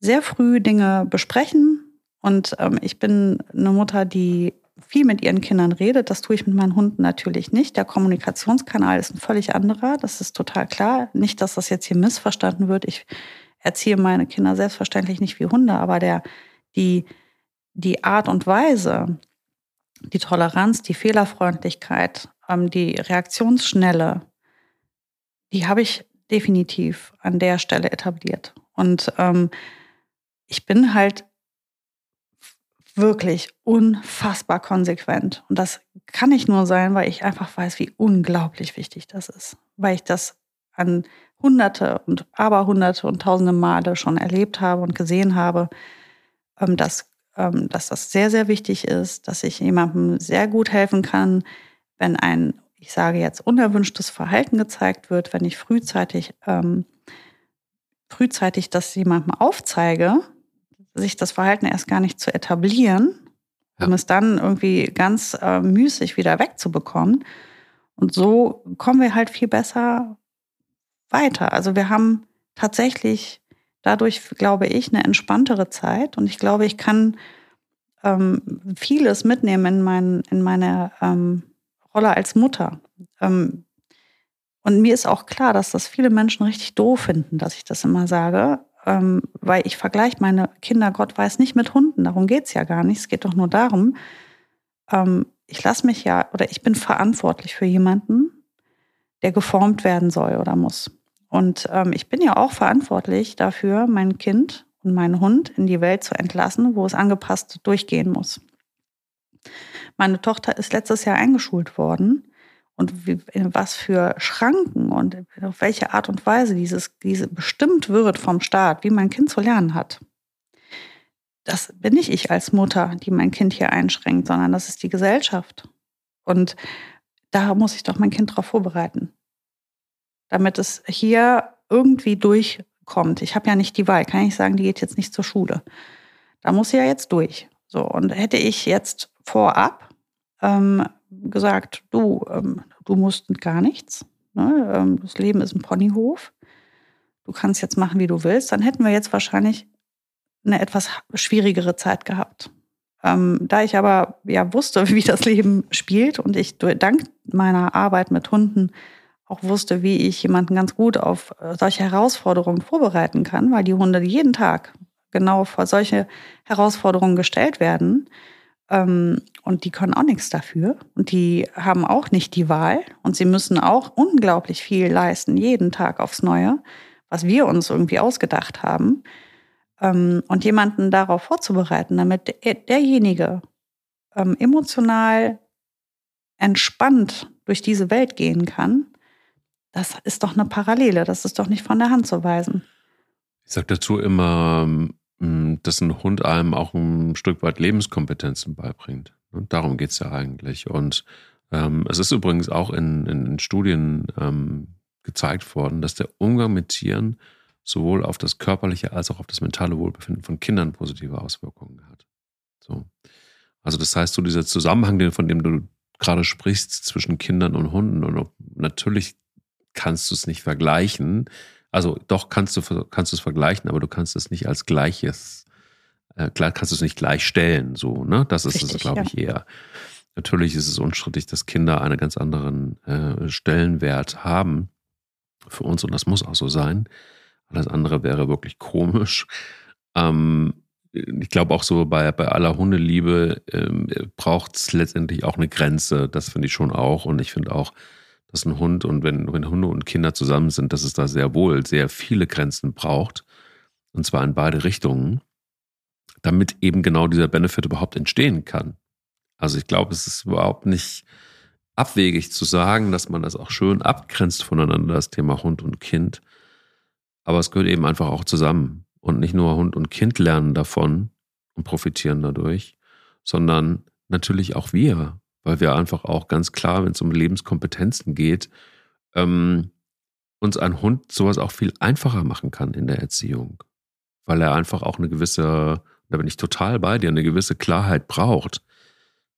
sehr früh Dinge besprechen. Und ähm, ich bin eine Mutter, die viel mit ihren Kindern redet. Das tue ich mit meinen Hunden natürlich nicht. Der Kommunikationskanal ist ein völlig anderer. Das ist total klar. Nicht, dass das jetzt hier missverstanden wird. Ich erziehe meine Kinder selbstverständlich nicht wie Hunde, aber der, die, die Art und Weise, die Toleranz, die Fehlerfreundlichkeit, ähm, die Reaktionsschnelle, die habe ich definitiv an der Stelle etabliert. Und ähm, ich bin halt wirklich unfassbar konsequent. Und das kann nicht nur sein, weil ich einfach weiß, wie unglaublich wichtig das ist. Weil ich das an hunderte und aberhunderte und tausende Male schon erlebt habe und gesehen habe, ähm, dass, ähm, dass das sehr, sehr wichtig ist, dass ich jemandem sehr gut helfen kann, wenn ein, ich sage jetzt, unerwünschtes Verhalten gezeigt wird, wenn ich frühzeitig, ähm, frühzeitig das jemandem aufzeige, sich das Verhalten erst gar nicht zu etablieren, um es dann irgendwie ganz äh, müßig wieder wegzubekommen. Und so kommen wir halt viel besser weiter. Also wir haben tatsächlich dadurch, glaube ich, eine entspanntere Zeit. Und ich glaube, ich kann ähm, vieles mitnehmen in, mein, in meine ähm, Rolle als Mutter. Ähm, und mir ist auch klar, dass das viele Menschen richtig doof finden, dass ich das immer sage ähm, weil ich vergleiche meine Kinder, Gott weiß nicht, mit Hunden. Darum geht es ja gar nicht. Es geht doch nur darum, ähm, ich lasse mich ja oder ich bin verantwortlich für jemanden, der geformt werden soll oder muss. Und ähm, ich bin ja auch verantwortlich dafür, mein Kind und meinen Hund in die Welt zu entlassen, wo es angepasst durchgehen muss. Meine Tochter ist letztes Jahr eingeschult worden und wie, was für Schranken und auf welche Art und Weise dieses, diese bestimmt wird vom Staat, wie mein Kind zu lernen hat. Das bin nicht ich als Mutter, die mein Kind hier einschränkt, sondern das ist die Gesellschaft. Und da muss ich doch mein Kind darauf vorbereiten, damit es hier irgendwie durchkommt. Ich habe ja nicht die Wahl, kann ich sagen, die geht jetzt nicht zur Schule. Da muss sie ja jetzt durch. So, und hätte ich jetzt vorab ähm, gesagt, du, ähm, du musst gar nichts. Ne? Ähm, das Leben ist ein Ponyhof. Du kannst jetzt machen, wie du willst. Dann hätten wir jetzt wahrscheinlich eine etwas schwierigere Zeit gehabt. Ähm, da ich aber ja wusste, wie das Leben spielt und ich dank meiner Arbeit mit Hunden auch wusste, wie ich jemanden ganz gut auf äh, solche Herausforderungen vorbereiten kann, weil die Hunde jeden Tag genau vor solche Herausforderungen gestellt werden, ähm, und die können auch nichts dafür. Und die haben auch nicht die Wahl. Und sie müssen auch unglaublich viel leisten, jeden Tag aufs Neue, was wir uns irgendwie ausgedacht haben. Ähm, und jemanden darauf vorzubereiten, damit derjenige ähm, emotional entspannt durch diese Welt gehen kann, das ist doch eine Parallele. Das ist doch nicht von der Hand zu weisen. Ich sage dazu immer, hm, dass ein Hund einem auch ein Stück weit Lebenskompetenzen beibringt. Und darum geht es ja eigentlich. Und ähm, es ist übrigens auch in, in, in Studien ähm, gezeigt worden, dass der Umgang mit Tieren sowohl auf das körperliche als auch auf das mentale Wohlbefinden von Kindern positive Auswirkungen hat. So. Also das heißt, so dieser Zusammenhang, von dem du gerade sprichst zwischen Kindern und Hunden und natürlich kannst du es nicht vergleichen, also doch kannst du kannst du es vergleichen, aber du kannst es nicht als gleiches, äh, klar kannst du es nicht gleichstellen. So, ne? Das ist Richtig, es, glaube ich, eher. Natürlich ist es unstrittig, dass Kinder einen ganz anderen äh, Stellenwert haben für uns und das muss auch so sein. Alles andere wäre wirklich komisch. Ähm, ich glaube auch so bei, bei aller Hundeliebe ähm, braucht es letztendlich auch eine Grenze. Das finde ich schon auch. Und ich finde auch, dass ein Hund und wenn, wenn Hunde und Kinder zusammen sind, dass es da sehr wohl sehr viele Grenzen braucht. Und zwar in beide Richtungen, damit eben genau dieser Benefit überhaupt entstehen kann. Also ich glaube, es ist überhaupt nicht abwegig zu sagen, dass man das auch schön abgrenzt voneinander, das Thema Hund und Kind. Aber es gehört eben einfach auch zusammen. Und nicht nur Hund und Kind lernen davon und profitieren dadurch, sondern natürlich auch wir weil wir einfach auch ganz klar, wenn es um Lebenskompetenzen geht, ähm, uns ein Hund sowas auch viel einfacher machen kann in der Erziehung. weil er einfach auch eine gewisse, da bin ich total bei dir, eine gewisse Klarheit braucht.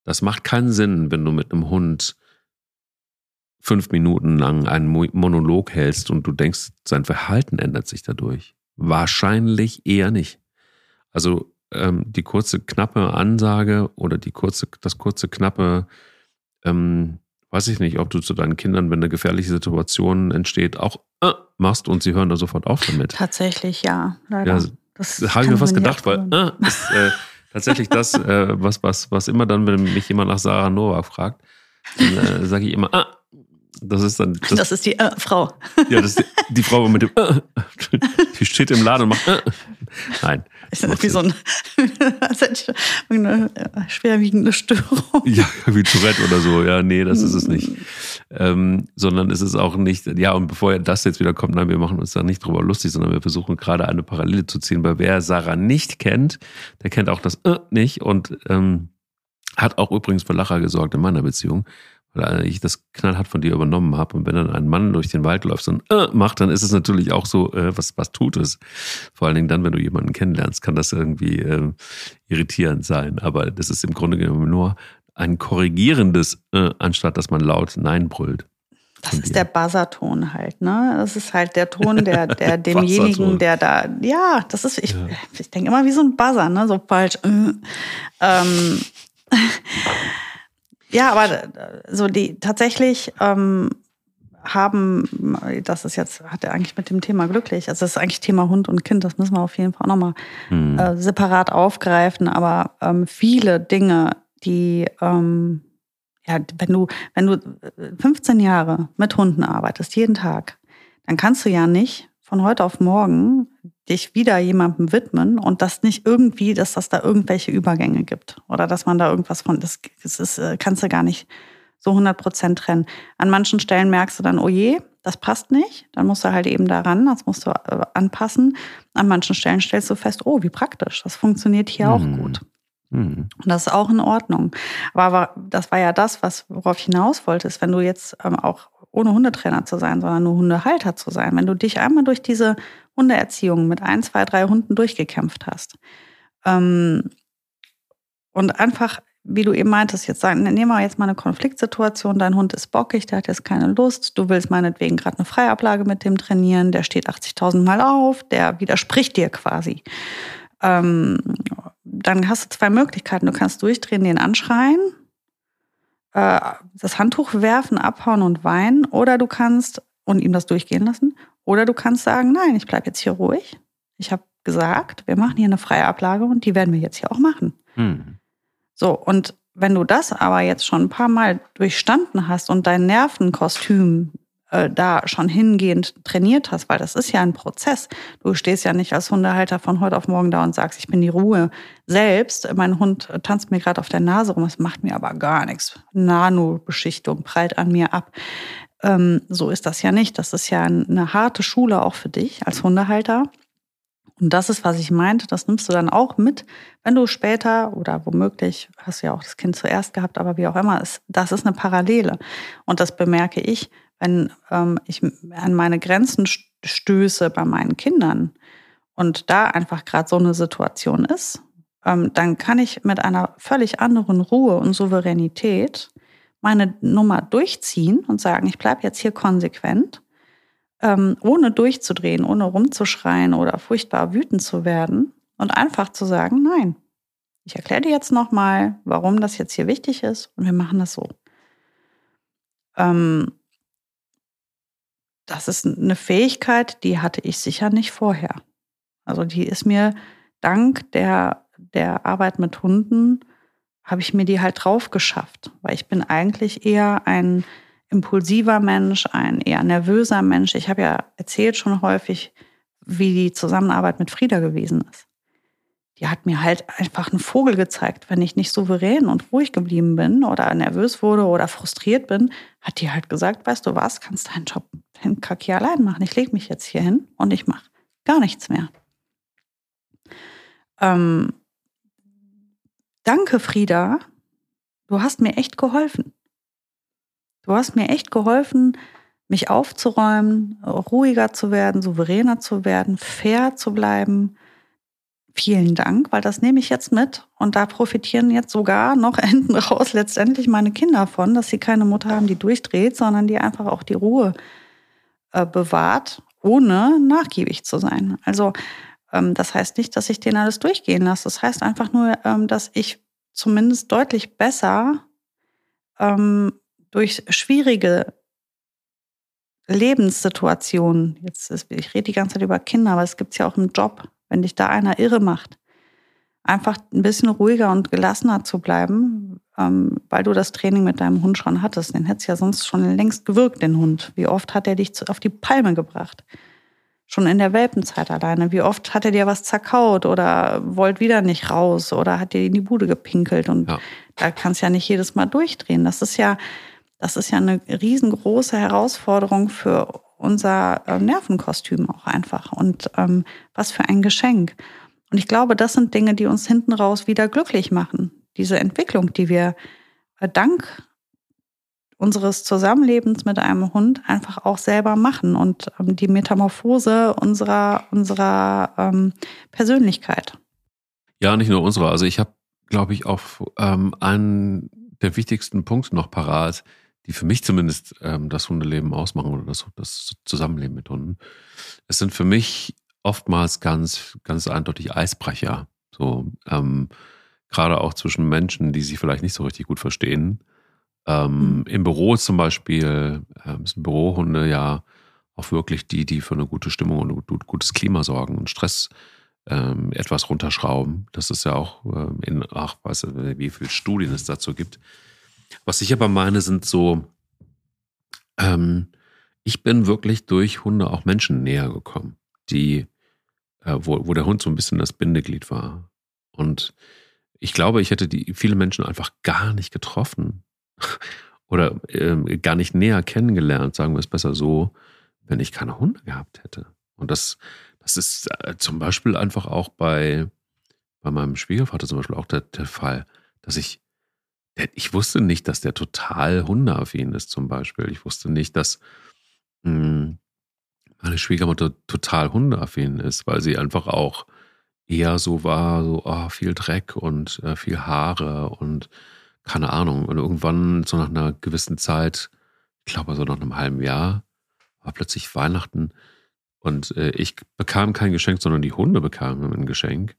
Das macht keinen Sinn, wenn du mit einem Hund fünf Minuten lang einen Monolog hältst und du denkst, sein Verhalten ändert sich dadurch. Wahrscheinlich eher nicht. Also ähm, die kurze, knappe Ansage oder die kurze, das kurze, knappe, ähm, weiß ich nicht, ob du zu deinen Kindern, wenn eine gefährliche Situation entsteht, auch äh, machst und sie hören da sofort auf damit. Tatsächlich, ja. Leider. Ja, das habe ich mir fast gedacht, weil äh, ist äh, tatsächlich das, äh, was, was, was immer dann, wenn mich jemand nach Sarah Nova fragt, dann äh, sage ich immer, ah, das ist dann. Das, das ist die äh, Frau. Ja, das ist die, die Frau mit dem. Äh, die steht im Laden und macht. Äh. Nein. Ist das wie so ein, eine schwerwiegende Störung. Ja, wie Tourette oder so. Ja, nee, das ist es nicht. Ähm, sondern es ist auch nicht, ja, und bevor das jetzt wieder kommt, nein, wir machen uns da nicht drüber lustig, sondern wir versuchen gerade eine Parallele zu ziehen, weil wer Sarah nicht kennt, der kennt auch das äh, nicht und ähm, hat auch übrigens für Lacher gesorgt in meiner Beziehung weil ich das knallhart von dir übernommen habe. Und wenn dann ein Mann durch den Wald läuft und äh, macht, dann ist es natürlich auch so, äh, was, was tut es? Vor allen Dingen dann, wenn du jemanden kennenlernst, kann das irgendwie äh, irritierend sein. Aber das ist im Grunde genommen nur ein korrigierendes, äh, anstatt dass man laut Nein brüllt. Das ist der Buzzerton halt, ne? Das ist halt der Ton, der, der demjenigen, der da, ja, das ist, ich, ja. ich denke immer wie so ein Buzzer, ne? So falsch. Äh, ähm, ja, aber äh, so die tatsächlich ähm, haben, das ist jetzt, hat er eigentlich mit dem Thema glücklich. Also das ist eigentlich Thema Hund und Kind, das müssen wir auf jeden Fall auch nochmal hm. äh, separat aufgreifen. Aber ähm, viele Dinge, die ähm, ja, wenn du, wenn du 15 Jahre mit Hunden arbeitest, jeden Tag, dann kannst du ja nicht von heute auf morgen dich wieder jemandem widmen und das nicht irgendwie, dass das da irgendwelche Übergänge gibt oder dass man da irgendwas von, das, das ist, äh, kannst du gar nicht so 100 Prozent trennen. An manchen Stellen merkst du dann, oh je, das passt nicht, dann musst du halt eben daran, das musst du äh, anpassen. An manchen Stellen stellst du fest, oh, wie praktisch, das funktioniert hier mhm. auch gut. Mhm. Und das ist auch in Ordnung. Aber das war ja das, was worauf ich hinaus wollte, ist, wenn du jetzt ähm, auch ohne Hundetrainer zu sein, sondern nur Hundehalter zu sein. Wenn du dich einmal durch diese Hundeerziehung mit ein, zwei, drei Hunden durchgekämpft hast. Ähm, und einfach, wie du eben meintest, jetzt sagen, nehmen wir jetzt mal eine Konfliktsituation, dein Hund ist bockig, der hat jetzt keine Lust, du willst meinetwegen gerade eine Freiablage mit dem trainieren, der steht 80.000 Mal auf, der widerspricht dir quasi. Ähm, dann hast du zwei Möglichkeiten. Du kannst durchdrehen, den anschreien äh, das Handtuch werfen, abhauen und weinen. Oder du kannst und ihm das durchgehen lassen oder du kannst sagen, nein, ich bleibe jetzt hier ruhig. Ich habe gesagt, wir machen hier eine freie Ablage und die werden wir jetzt hier auch machen. Hm. So, und wenn du das aber jetzt schon ein paar Mal durchstanden hast und dein Nervenkostüm äh, da schon hingehend trainiert hast, weil das ist ja ein Prozess. Du stehst ja nicht als Hundehalter von heute auf morgen da und sagst, ich bin die Ruhe selbst. Mein Hund tanzt mir gerade auf der Nase rum, das macht mir aber gar nichts. Nanobeschichtung prallt an mir ab. Ähm, so ist das ja nicht. Das ist ja eine harte Schule auch für dich als Hundehalter. Und das ist, was ich meinte, das nimmst du dann auch mit, wenn du später oder womöglich hast du ja auch das Kind zuerst gehabt, aber wie auch immer, das ist eine Parallele. Und das bemerke ich, wenn ähm, ich an meine Grenzen stöße bei meinen Kindern und da einfach gerade so eine Situation ist, ähm, dann kann ich mit einer völlig anderen Ruhe und Souveränität meine Nummer durchziehen und sagen, ich bleibe jetzt hier konsequent, ähm, ohne durchzudrehen, ohne rumzuschreien oder furchtbar wütend zu werden und einfach zu sagen, nein, ich erkläre dir jetzt nochmal, warum das jetzt hier wichtig ist und wir machen das so. Ähm, das ist eine Fähigkeit, die hatte ich sicher nicht vorher. Also die ist mir dank der, der Arbeit mit Hunden, habe ich mir die halt drauf geschafft, weil ich bin eigentlich eher ein impulsiver Mensch, ein eher nervöser Mensch. Ich habe ja erzählt schon häufig, wie die Zusammenarbeit mit Frieda gewesen ist. Die hat mir halt einfach einen Vogel gezeigt. Wenn ich nicht souverän und ruhig geblieben bin oder nervös wurde oder frustriert bin, hat die halt gesagt, weißt du was, kannst deinen Job den Kaki allein machen. Ich lege mich jetzt hier hin und ich mache gar nichts mehr. Ähm, danke, Frieda. Du hast mir echt geholfen. Du hast mir echt geholfen, mich aufzuräumen, ruhiger zu werden, souveräner zu werden, fair zu bleiben, vielen Dank, weil das nehme ich jetzt mit und da profitieren jetzt sogar noch hinten raus letztendlich meine Kinder von, dass sie keine Mutter haben, die durchdreht, sondern die einfach auch die Ruhe äh, bewahrt, ohne nachgiebig zu sein. Also das heißt nicht, dass ich denen alles durchgehen lasse. Das heißt einfach nur, ähm, dass ich zumindest deutlich besser ähm, durch schwierige Lebenssituationen, jetzt ist, ich rede die ganze Zeit über Kinder, aber es gibt es ja auch im Job, wenn dich da einer irre macht, einfach ein bisschen ruhiger und gelassener zu bleiben, ähm, weil du das Training mit deinem Hund schon hattest. Den hättest ja sonst schon längst gewirkt, den Hund. Wie oft hat er dich auf die Palme gebracht? Schon in der Welpenzeit alleine. Wie oft hat er dir was zerkaut oder wollt wieder nicht raus oder hat dir in die Bude gepinkelt? Und ja. da kannst du ja nicht jedes Mal durchdrehen. Das ist ja, das ist ja eine riesengroße Herausforderung für unser äh, Nervenkostüm auch einfach. Und ähm, was für ein Geschenk. Und ich glaube, das sind Dinge, die uns hinten raus wieder glücklich machen. Diese Entwicklung, die wir äh, dank unseres Zusammenlebens mit einem Hund einfach auch selber machen und ähm, die Metamorphose unserer, unserer ähm, Persönlichkeit. Ja, nicht nur unserer. Also ich habe, glaube ich, auch ähm, einen der wichtigsten Punkte noch parat, die für mich zumindest ähm, das Hundeleben ausmachen oder das, das Zusammenleben mit Hunden. Es sind für mich oftmals ganz, ganz eindeutig Eisbrecher. So, ähm, gerade auch zwischen Menschen, die sich vielleicht nicht so richtig gut verstehen. Ähm, mhm. Im Büro zum Beispiel ähm, sind Bürohunde ja auch wirklich die, die für eine gute Stimmung und ein gutes Klima sorgen und Stress ähm, etwas runterschrauben. Das ist ja auch ähm, in, ach, weiß nicht, wie viele Studien es dazu gibt. Was ich aber meine, sind so, ähm, ich bin wirklich durch Hunde auch Menschen näher gekommen, die, äh, wo, wo der Hund so ein bisschen das Bindeglied war. Und ich glaube, ich hätte die viele Menschen einfach gar nicht getroffen oder äh, gar nicht näher kennengelernt, sagen wir es besser so, wenn ich keine Hunde gehabt hätte. Und das, das ist äh, zum Beispiel einfach auch bei, bei meinem Schwiegervater zum Beispiel auch der, der Fall, dass ich ich wusste nicht, dass der total hundeaffin ist, zum Beispiel. Ich wusste nicht, dass mh, hm, meine Schwiegermutter total hundeaffin ist, weil sie einfach auch eher so war, so oh, viel Dreck und äh, viel Haare und keine Ahnung. Und irgendwann, so nach einer gewissen Zeit, ich glaube so nach einem halben Jahr, war plötzlich Weihnachten und äh, ich bekam kein Geschenk, sondern die Hunde bekamen ein Geschenk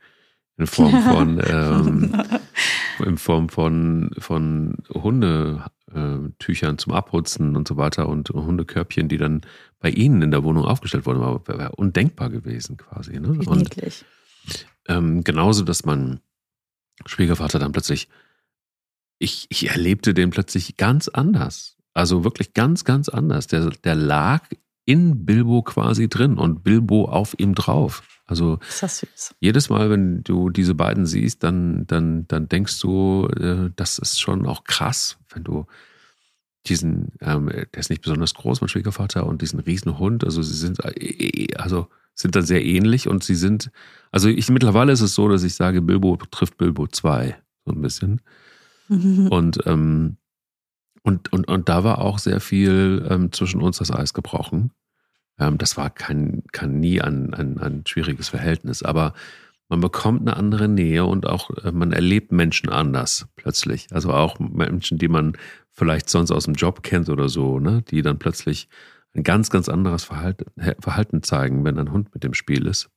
in Form von ähm, in Form von, von Hundetüchern zum Abputzen und so weiter und Hundekörbchen, die dann bei Ihnen in der Wohnung aufgestellt wurden, war, wäre undenkbar gewesen quasi. Ne? Und ähm, genauso, dass mein Schwiegervater dann plötzlich, ich, ich erlebte den plötzlich ganz anders. Also wirklich ganz, ganz anders. Der, der lag in Bilbo quasi drin und Bilbo auf ihm drauf. Also jedes Mal, wenn du diese beiden siehst, dann, dann, dann denkst du, äh, das ist schon auch krass, wenn du diesen, ähm, der ist nicht besonders groß, mein Schwiegervater, und diesen Riesenhund, also sie sind, äh, also sind dann sehr ähnlich und sie sind, also ich mittlerweile ist es so, dass ich sage, Bilbo trifft Bilbo 2, so ein bisschen. Mhm. Und, ähm, und, und, und da war auch sehr viel ähm, zwischen uns das Eis gebrochen. Ähm, das war kein, kein nie ein, ein, ein schwieriges Verhältnis, aber man bekommt eine andere Nähe und auch äh, man erlebt Menschen anders plötzlich. Also auch Menschen, die man vielleicht sonst aus dem Job kennt oder so, ne? die dann plötzlich ein ganz, ganz anderes Verhalten, Verhalten zeigen, wenn ein Hund mit dem Spiel ist.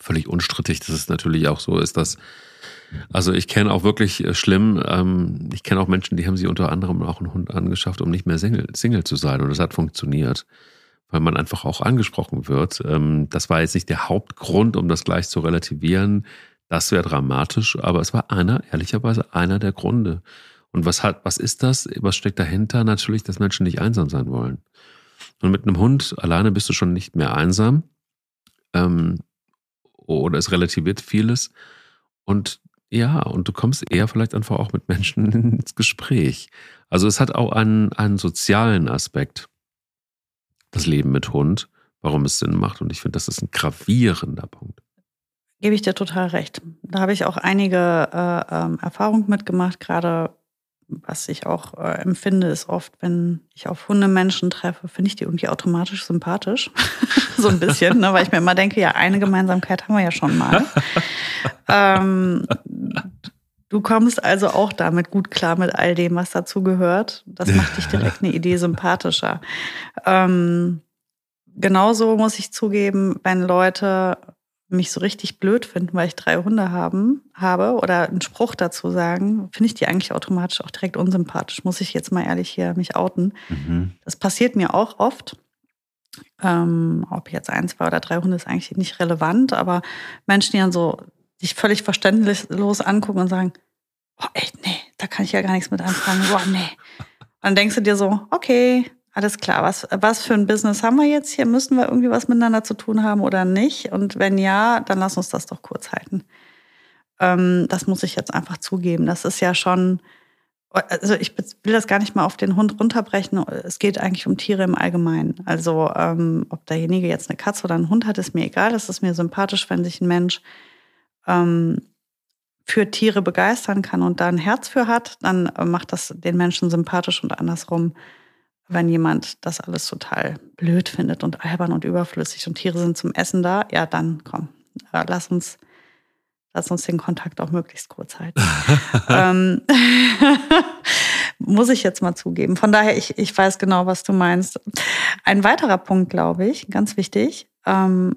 Völlig unstrittig, dass es natürlich auch so ist, dass, also ich kenne auch wirklich äh, schlimm, ähm, ich kenne auch Menschen, die haben sich unter anderem auch einen Hund angeschafft, um nicht mehr Single, Single zu sein und das hat funktioniert weil man einfach auch angesprochen wird. Ähm, das war jetzt nicht der Hauptgrund, um das gleich zu relativieren. Das wäre dramatisch, aber es war einer, ehrlicherweise einer der Gründe. Und was hat, was ist das? Was steckt dahinter? Natürlich, dass Menschen nicht einsam sein wollen. Und mit einem Hund alleine bist du schon nicht mehr einsam. Ähm, oder es relativiert vieles. Und ja, und du kommst eher vielleicht einfach auch mit Menschen ins Gespräch. Also es hat auch einen, einen sozialen Aspekt das Leben mit Hund, warum es Sinn macht. Und ich finde, das ist ein gravierender Punkt. Gebe ich dir total recht. Da habe ich auch einige äh, ähm, Erfahrungen mitgemacht, gerade was ich auch äh, empfinde, ist oft, wenn ich auf Hundemenschen treffe, finde ich die irgendwie automatisch sympathisch. so ein bisschen, ne? weil ich mir immer denke, ja, eine Gemeinsamkeit haben wir ja schon mal. ähm, du kommst also auch damit gut klar mit all dem, was dazu gehört. Das macht dich direkt eine Idee sympathischer. Ähm, genauso muss ich zugeben, wenn Leute mich so richtig blöd finden, weil ich drei Hunde haben, habe oder einen Spruch dazu sagen, finde ich die eigentlich automatisch auch direkt unsympathisch. Muss ich jetzt mal ehrlich hier mich outen. Mhm. Das passiert mir auch oft. Ähm, ob jetzt ein, zwei oder drei Hunde ist eigentlich nicht relevant, aber Menschen, die dann so dich völlig verständnislos angucken und sagen, oh, echt, nee, da kann ich ja gar nichts mit anfangen. Boah, nee. Dann denkst du dir so, okay, alles klar, was, was für ein Business haben wir jetzt hier? Müssen wir irgendwie was miteinander zu tun haben oder nicht? Und wenn ja, dann lass uns das doch kurz halten. Ähm, das muss ich jetzt einfach zugeben. Das ist ja schon, also ich will das gar nicht mal auf den Hund runterbrechen. Es geht eigentlich um Tiere im Allgemeinen. Also ähm, ob derjenige jetzt eine Katze oder einen Hund hat, ist mir egal. Es ist mir sympathisch, wenn sich ein Mensch ähm, für Tiere begeistern kann und da ein Herz für hat, dann äh, macht das den Menschen sympathisch und andersrum wenn jemand das alles total blöd findet und albern und überflüssig und Tiere sind zum Essen da, ja, dann komm, äh, lass uns, lass uns den Kontakt auch möglichst kurz halten. ähm, muss ich jetzt mal zugeben. Von daher, ich, ich weiß genau, was du meinst. Ein weiterer Punkt, glaube ich, ganz wichtig, ähm,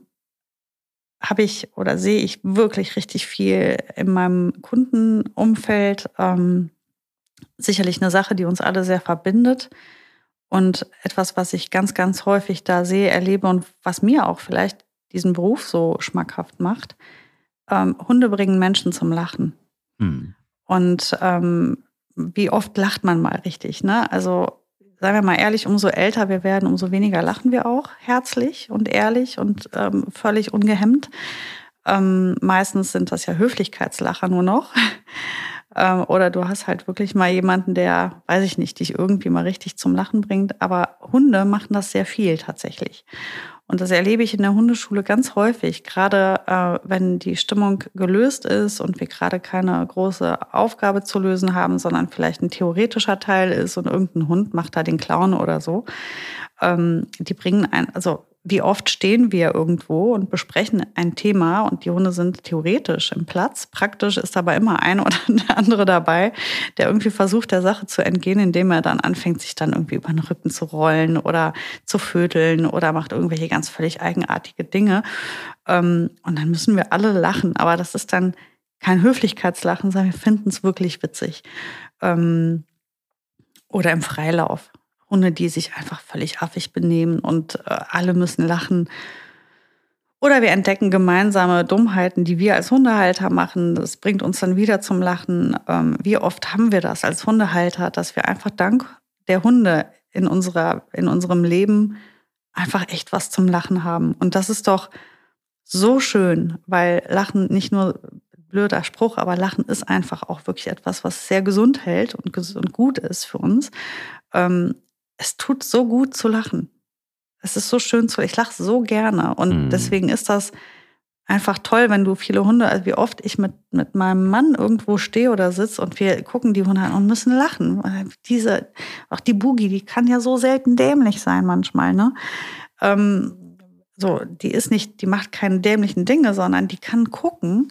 habe ich oder sehe ich wirklich richtig viel in meinem Kundenumfeld. Ähm, sicherlich eine Sache, die uns alle sehr verbindet und etwas, was ich ganz, ganz häufig da sehe, erlebe und was mir auch vielleicht diesen Beruf so schmackhaft macht, ähm, Hunde bringen Menschen zum Lachen. Hm. Und ähm, wie oft lacht man mal richtig, ne? Also seien wir mal ehrlich, umso älter wir werden, umso weniger lachen wir auch herzlich und ehrlich und ähm, völlig ungehemmt. Ähm, meistens sind das ja Höflichkeitslacher nur noch. Ähm, oder du hast halt wirklich mal jemanden, der, weiß ich nicht, dich irgendwie mal richtig zum Lachen bringt. Aber Hunde machen das sehr viel tatsächlich. Und das erlebe ich in der Hundeschule ganz häufig, gerade äh, wenn die Stimmung gelöst ist und wir gerade keine große Aufgabe zu lösen haben, sondern vielleicht ein theoretischer Teil ist und irgendein Hund macht da den Clown oder so. Ähm, die bringen ein, also wie oft stehen wir irgendwo und besprechen ein Thema und die Hunde sind theoretisch im Platz. Praktisch ist aber immer ein oder der andere dabei, der irgendwie versucht, der Sache zu entgehen, indem er dann anfängt, sich dann irgendwie über den Rücken zu rollen oder zu vöteln oder macht irgendwelche ganz völlig eigenartige Dinge. Ähm, und dann müssen wir alle lachen. Aber das ist dann kein Höflichkeitslachen, sondern wir finden es wirklich witzig. Ähm, oder im Freilauf. Hunde, die sich einfach völlig affig benehmen und äh, alle müssen lachen. Oder wir entdecken gemeinsame Dummheiten, die wir als Hundehalter machen. Das bringt uns dann wieder zum Lachen. Ähm, wie oft haben wir das als Hundehalter, dass wir einfach dank der Hunde in, unserer, in unserem Leben einfach echt was zum Lachen haben. Und das ist doch so schön, weil Lachen nicht nur blöder Spruch, aber Lachen ist einfach auch wirklich etwas, was sehr gesund hält und, und gut ist für uns. Ähm, es tut so gut zu lachen. Es ist so schön zu, ich lache so gerne. Und mhm. deswegen ist das einfach toll, wenn du viele Hunde, also wie oft ich mit, mit meinem Mann irgendwo stehe oder sitze und wir gucken die Hunde an und müssen lachen. Diese, auch die Boogie, die kann ja so selten dämlich sein manchmal, ne? Ähm, so, die ist nicht, die macht keine dämlichen Dinge, sondern die kann gucken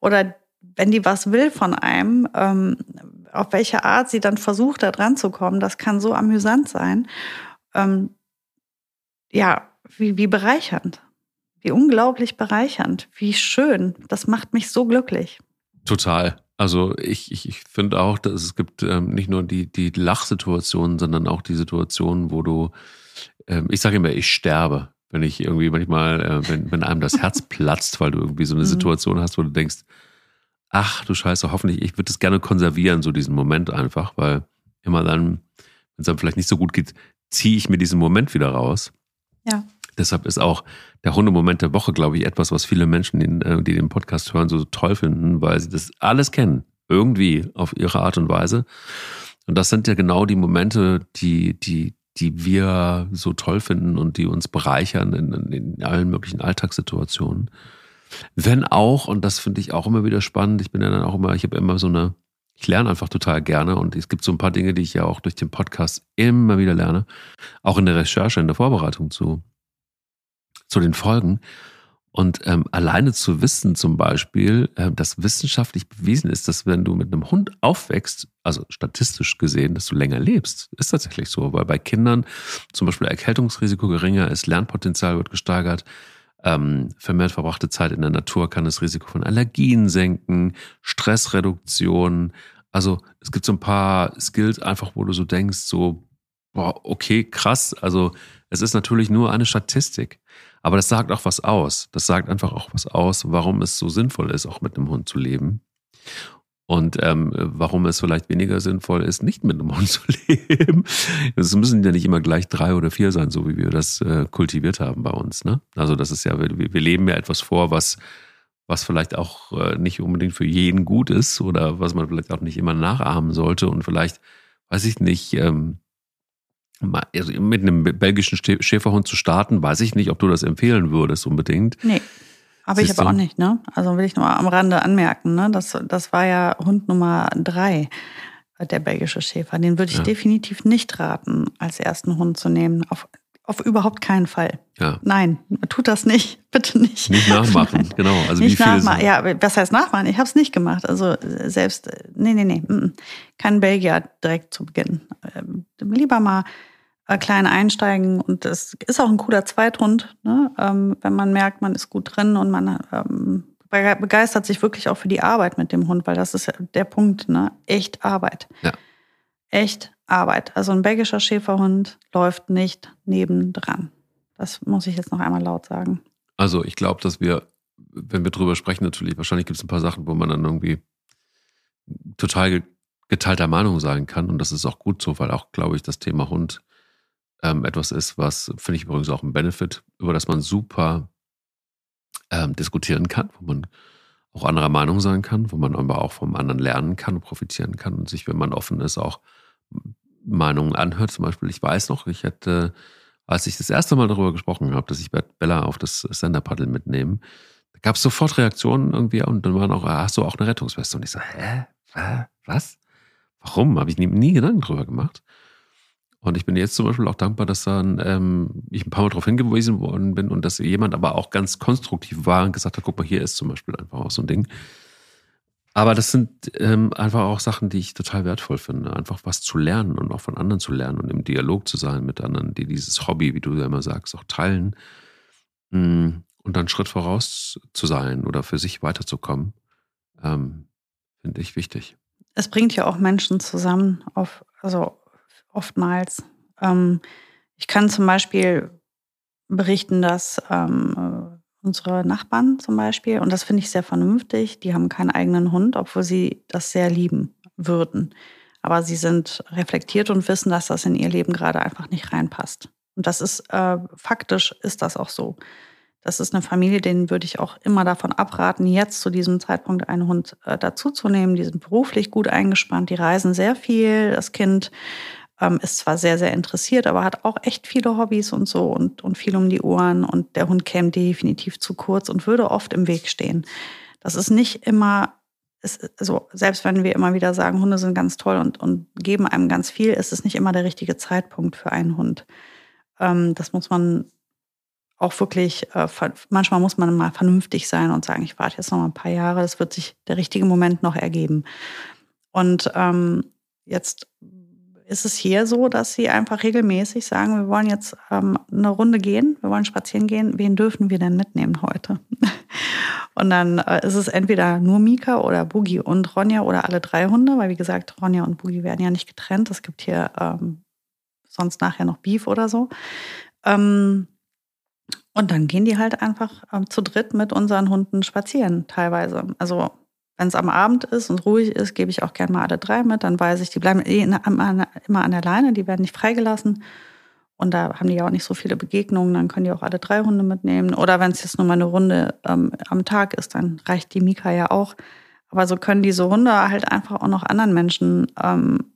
oder wenn die was will von einem, ähm, auf welche Art sie dann versucht, da dran zu kommen, das kann so amüsant sein. Ähm, ja, wie, wie bereichernd. Wie unglaublich bereichernd. Wie schön. Das macht mich so glücklich. Total. Also ich, ich, ich finde auch, dass es gibt ähm, nicht nur die, die Lachsituationen, sondern auch die Situationen, wo du, ähm, ich sage immer, ich sterbe. Wenn ich irgendwie manchmal, äh, wenn, wenn einem das Herz platzt, weil du irgendwie so eine mhm. Situation hast, wo du denkst, ach du Scheiße, hoffentlich, ich würde es gerne konservieren, so diesen Moment einfach, weil immer dann, wenn es dann vielleicht nicht so gut geht, ziehe ich mir diesen Moment wieder raus. Ja. Deshalb ist auch der Hundemoment der Woche, glaube ich, etwas, was viele Menschen, die, äh, die den Podcast hören, so toll finden, weil sie das alles kennen. Irgendwie auf ihre Art und Weise. Und das sind ja genau die Momente, die, die, die wir so toll finden und die uns bereichern in, in allen möglichen Alltagssituationen. Wenn auch, und das finde ich auch immer wieder spannend, ich bin ja dann auch immer, ich habe immer so eine, ich lerne einfach total gerne und es gibt so ein paar Dinge, die ich ja auch durch den Podcast immer wieder lerne, auch in der Recherche, in der Vorbereitung zu, zu den Folgen. Und ähm, alleine zu wissen zum Beispiel, äh, dass wissenschaftlich bewiesen ist, dass wenn du mit einem Hund aufwächst, also statistisch gesehen, dass du länger lebst, ist tatsächlich so, weil bei Kindern zum Beispiel Erkältungsrisiko geringer ist, Lernpotenzial wird gesteigert, ähm, vermehrt verbrachte Zeit in der Natur kann das Risiko von Allergien senken, Stressreduktion. Also es gibt so ein paar Skills einfach, wo du so denkst, so, boah, okay, krass. Also es ist natürlich nur eine Statistik. Aber das sagt auch was aus. Das sagt einfach auch was aus, warum es so sinnvoll ist, auch mit einem Hund zu leben. Und ähm, warum es vielleicht weniger sinnvoll ist, nicht mit einem Hund zu leben. Es müssen ja nicht immer gleich drei oder vier sein, so wie wir das äh, kultiviert haben bei uns. Ne? Also das ist ja, wir, wir leben ja etwas vor, was, was vielleicht auch äh, nicht unbedingt für jeden gut ist oder was man vielleicht auch nicht immer nachahmen sollte und vielleicht, weiß ich nicht, ähm, also mit einem belgischen Schäferhund zu starten, weiß ich nicht, ob du das empfehlen würdest unbedingt. Nee. Aber ich aber auch nicht, ne? Also will ich nur am Rande anmerken, ne? Das, das war ja Hund Nummer drei, der belgische Schäfer. Den würde ich ja. definitiv nicht raten, als ersten Hund zu nehmen. Auf, auf überhaupt keinen Fall. Ja. Nein, tut das nicht. Bitte nicht. Nicht nachmachen, genau. Also nicht wie viele nachmachen. Ja, was heißt nachmachen? Ich habe es nicht gemacht. Also selbst, nee, nee, nee. Kein Belgier direkt zu Beginn. Ähm, lieber mal äh, klein einsteigen und es ist auch ein cooler Zweithund, ne? ähm, wenn man merkt, man ist gut drin und man ähm, begeistert sich wirklich auch für die Arbeit mit dem Hund, weil das ist der Punkt, ne? Echt Arbeit. Ja. Echt Arbeit. Also ein belgischer Schäferhund läuft nicht nebendran. Das muss ich jetzt noch einmal laut sagen. Also ich glaube, dass wir, wenn wir drüber sprechen, natürlich, wahrscheinlich gibt es ein paar Sachen, wo man dann irgendwie total geteilter Meinung sein kann. Und das ist auch gut so, weil auch, glaube ich, das Thema Hund ähm, etwas ist, was, finde ich übrigens auch ein Benefit, über das man super ähm, diskutieren kann, wo man auch anderer Meinung sein kann, wo man aber auch vom anderen lernen kann und profitieren kann und sich, wenn man offen ist, auch Meinungen anhört. Zum Beispiel, ich weiß noch, ich hätte, als ich das erste Mal darüber gesprochen habe, dass ich Bella auf das Senderpaddel mitnehme, da gab es sofort Reaktionen irgendwie und dann waren auch, ah, hast du auch eine Rettungsweste? Und ich so, hä? Was? Warum? Habe ich nie, nie Gedanken drüber gemacht. Und ich bin jetzt zum Beispiel auch dankbar, dass dann ähm, ich ein paar Mal darauf hingewiesen worden bin und dass jemand aber auch ganz konstruktiv war und gesagt hat, guck mal, hier ist zum Beispiel einfach auch so ein Ding. Aber das sind ähm, einfach auch Sachen, die ich total wertvoll finde. Einfach was zu lernen und auch von anderen zu lernen und im Dialog zu sein mit anderen, die dieses Hobby, wie du ja immer sagst, auch teilen. Mm, und dann Schritt voraus zu sein oder für sich weiterzukommen, ähm, finde ich wichtig. Es bringt ja auch Menschen zusammen auf, also oftmals. Ähm, ich kann zum Beispiel berichten, dass ähm, unsere Nachbarn zum Beispiel, und das finde ich sehr vernünftig, die haben keinen eigenen Hund, obwohl sie das sehr lieben würden. Aber sie sind reflektiert und wissen, dass das in ihr Leben gerade einfach nicht reinpasst. Und das ist äh, faktisch ist das auch so. Das ist eine Familie, denen würde ich auch immer davon abraten, jetzt zu diesem Zeitpunkt einen Hund äh, dazuzunehmen. Die sind beruflich gut eingespannt, die reisen sehr viel. Das Kind ähm, ist zwar sehr, sehr interessiert, aber hat auch echt viele Hobbys und so und, und viel um die Ohren. Und der Hund käme definitiv zu kurz und würde oft im Weg stehen. Das ist nicht immer, ist, also selbst wenn wir immer wieder sagen, Hunde sind ganz toll und, und geben einem ganz viel, ist es nicht immer der richtige Zeitpunkt für einen Hund. Ähm, das muss man auch wirklich, äh, manchmal muss man mal vernünftig sein und sagen, ich warte jetzt noch mal ein paar Jahre, es wird sich der richtige Moment noch ergeben. Und ähm, jetzt ist es hier so, dass sie einfach regelmäßig sagen, wir wollen jetzt ähm, eine Runde gehen, wir wollen spazieren gehen, wen dürfen wir denn mitnehmen heute? und dann äh, ist es entweder nur Mika oder Boogie und Ronja oder alle drei Hunde, weil wie gesagt, Ronja und Boogie werden ja nicht getrennt. Es gibt hier ähm, sonst nachher noch Beef oder so. Ähm, und dann gehen die halt einfach ähm, zu dritt mit unseren Hunden spazieren, teilweise. Also wenn es am Abend ist und ruhig ist, gebe ich auch gerne mal alle drei mit. Dann weiß ich, die bleiben eh immer an der Leine, die werden nicht freigelassen. Und da haben die ja auch nicht so viele Begegnungen, dann können die auch alle drei Hunde mitnehmen. Oder wenn es jetzt nur mal eine Runde ähm, am Tag ist, dann reicht die Mika ja auch. Aber so können diese Hunde halt einfach auch noch anderen Menschen ähm,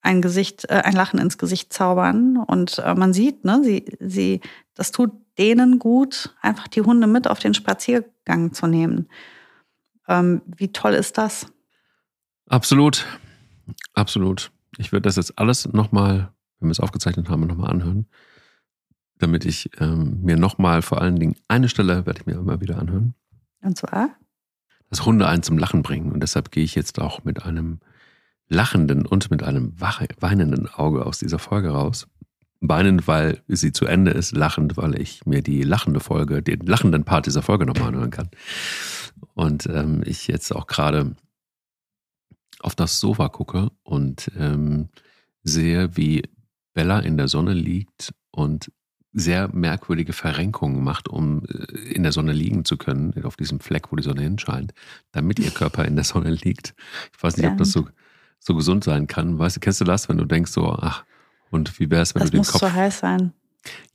ein Gesicht, äh, ein Lachen ins Gesicht zaubern. Und äh, man sieht, ne, sie, sie, das tut denen gut, einfach die Hunde mit auf den Spaziergang zu nehmen. Ähm, wie toll ist das? Absolut. Absolut. Ich würde das jetzt alles nochmal, wenn wir es aufgezeichnet haben, nochmal anhören. Damit ich ähm, mir nochmal vor allen Dingen eine Stelle werde ich mir immer wieder anhören. Und zwar? Dass Hunde einen zum Lachen bringen. Und deshalb gehe ich jetzt auch mit einem lachenden und mit einem weinenden Auge aus dieser Folge raus. Weinend, weil sie zu Ende ist, lachend, weil ich mir die lachende Folge, den lachenden Part dieser Folge nochmal anhören kann. Und ähm, ich jetzt auch gerade auf das Sofa gucke und ähm, sehe, wie Bella in der Sonne liegt und sehr merkwürdige Verrenkungen macht, um äh, in der Sonne liegen zu können, auf diesem Fleck, wo die Sonne hinscheint, damit ihr Körper in der Sonne liegt. Ich weiß nicht, ob das so, so gesund sein kann. Weißt du, kennst du das, wenn du denkst so, ach, und wie wäre es, wenn das du den muss Kopf... so heiß sein.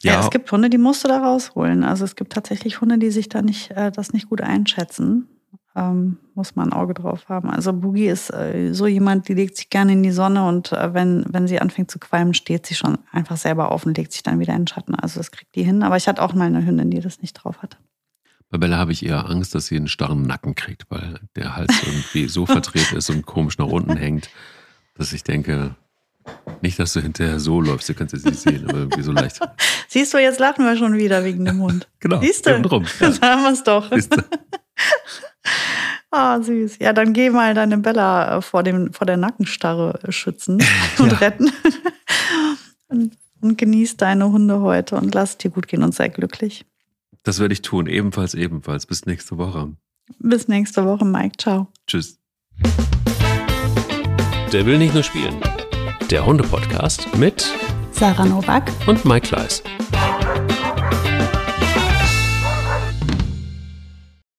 Ja. ja. es gibt Hunde, die musst du da rausholen. Also es gibt tatsächlich Hunde, die sich da nicht, äh, das nicht gut einschätzen ähm, muss man ein Auge drauf haben. Also Boogie ist äh, so jemand, die legt sich gerne in die Sonne und äh, wenn, wenn sie anfängt zu qualmen, steht sie schon einfach selber auf und legt sich dann wieder in den Schatten. Also das kriegt die hin. Aber ich hatte auch mal eine Hündin, die das nicht drauf hatte. Bei Bella habe ich eher Angst, dass sie einen starren Nacken kriegt, weil der Hals irgendwie so verdreht ist und komisch nach unten hängt, dass ich denke, nicht, dass du hinterher so läufst, du kannst es nicht sehen, aber irgendwie so leicht. Siehst du, jetzt lachen wir schon wieder wegen dem Hund. genau. Siehst du? Drum, ja. haben wir es doch. Ah, süß. Ja, dann geh mal deine Bella äh, vor, dem, vor der Nackenstarre äh, schützen und ja. retten. und, und genieß deine Hunde heute und lass es dir gut gehen und sei glücklich. Das werde ich tun. Ebenfalls, ebenfalls. Bis nächste Woche. Bis nächste Woche, Mike. Ciao. Tschüss. Der will nicht nur spielen. Der Hunde-Podcast mit Sarah Novak und Mike Kleiss.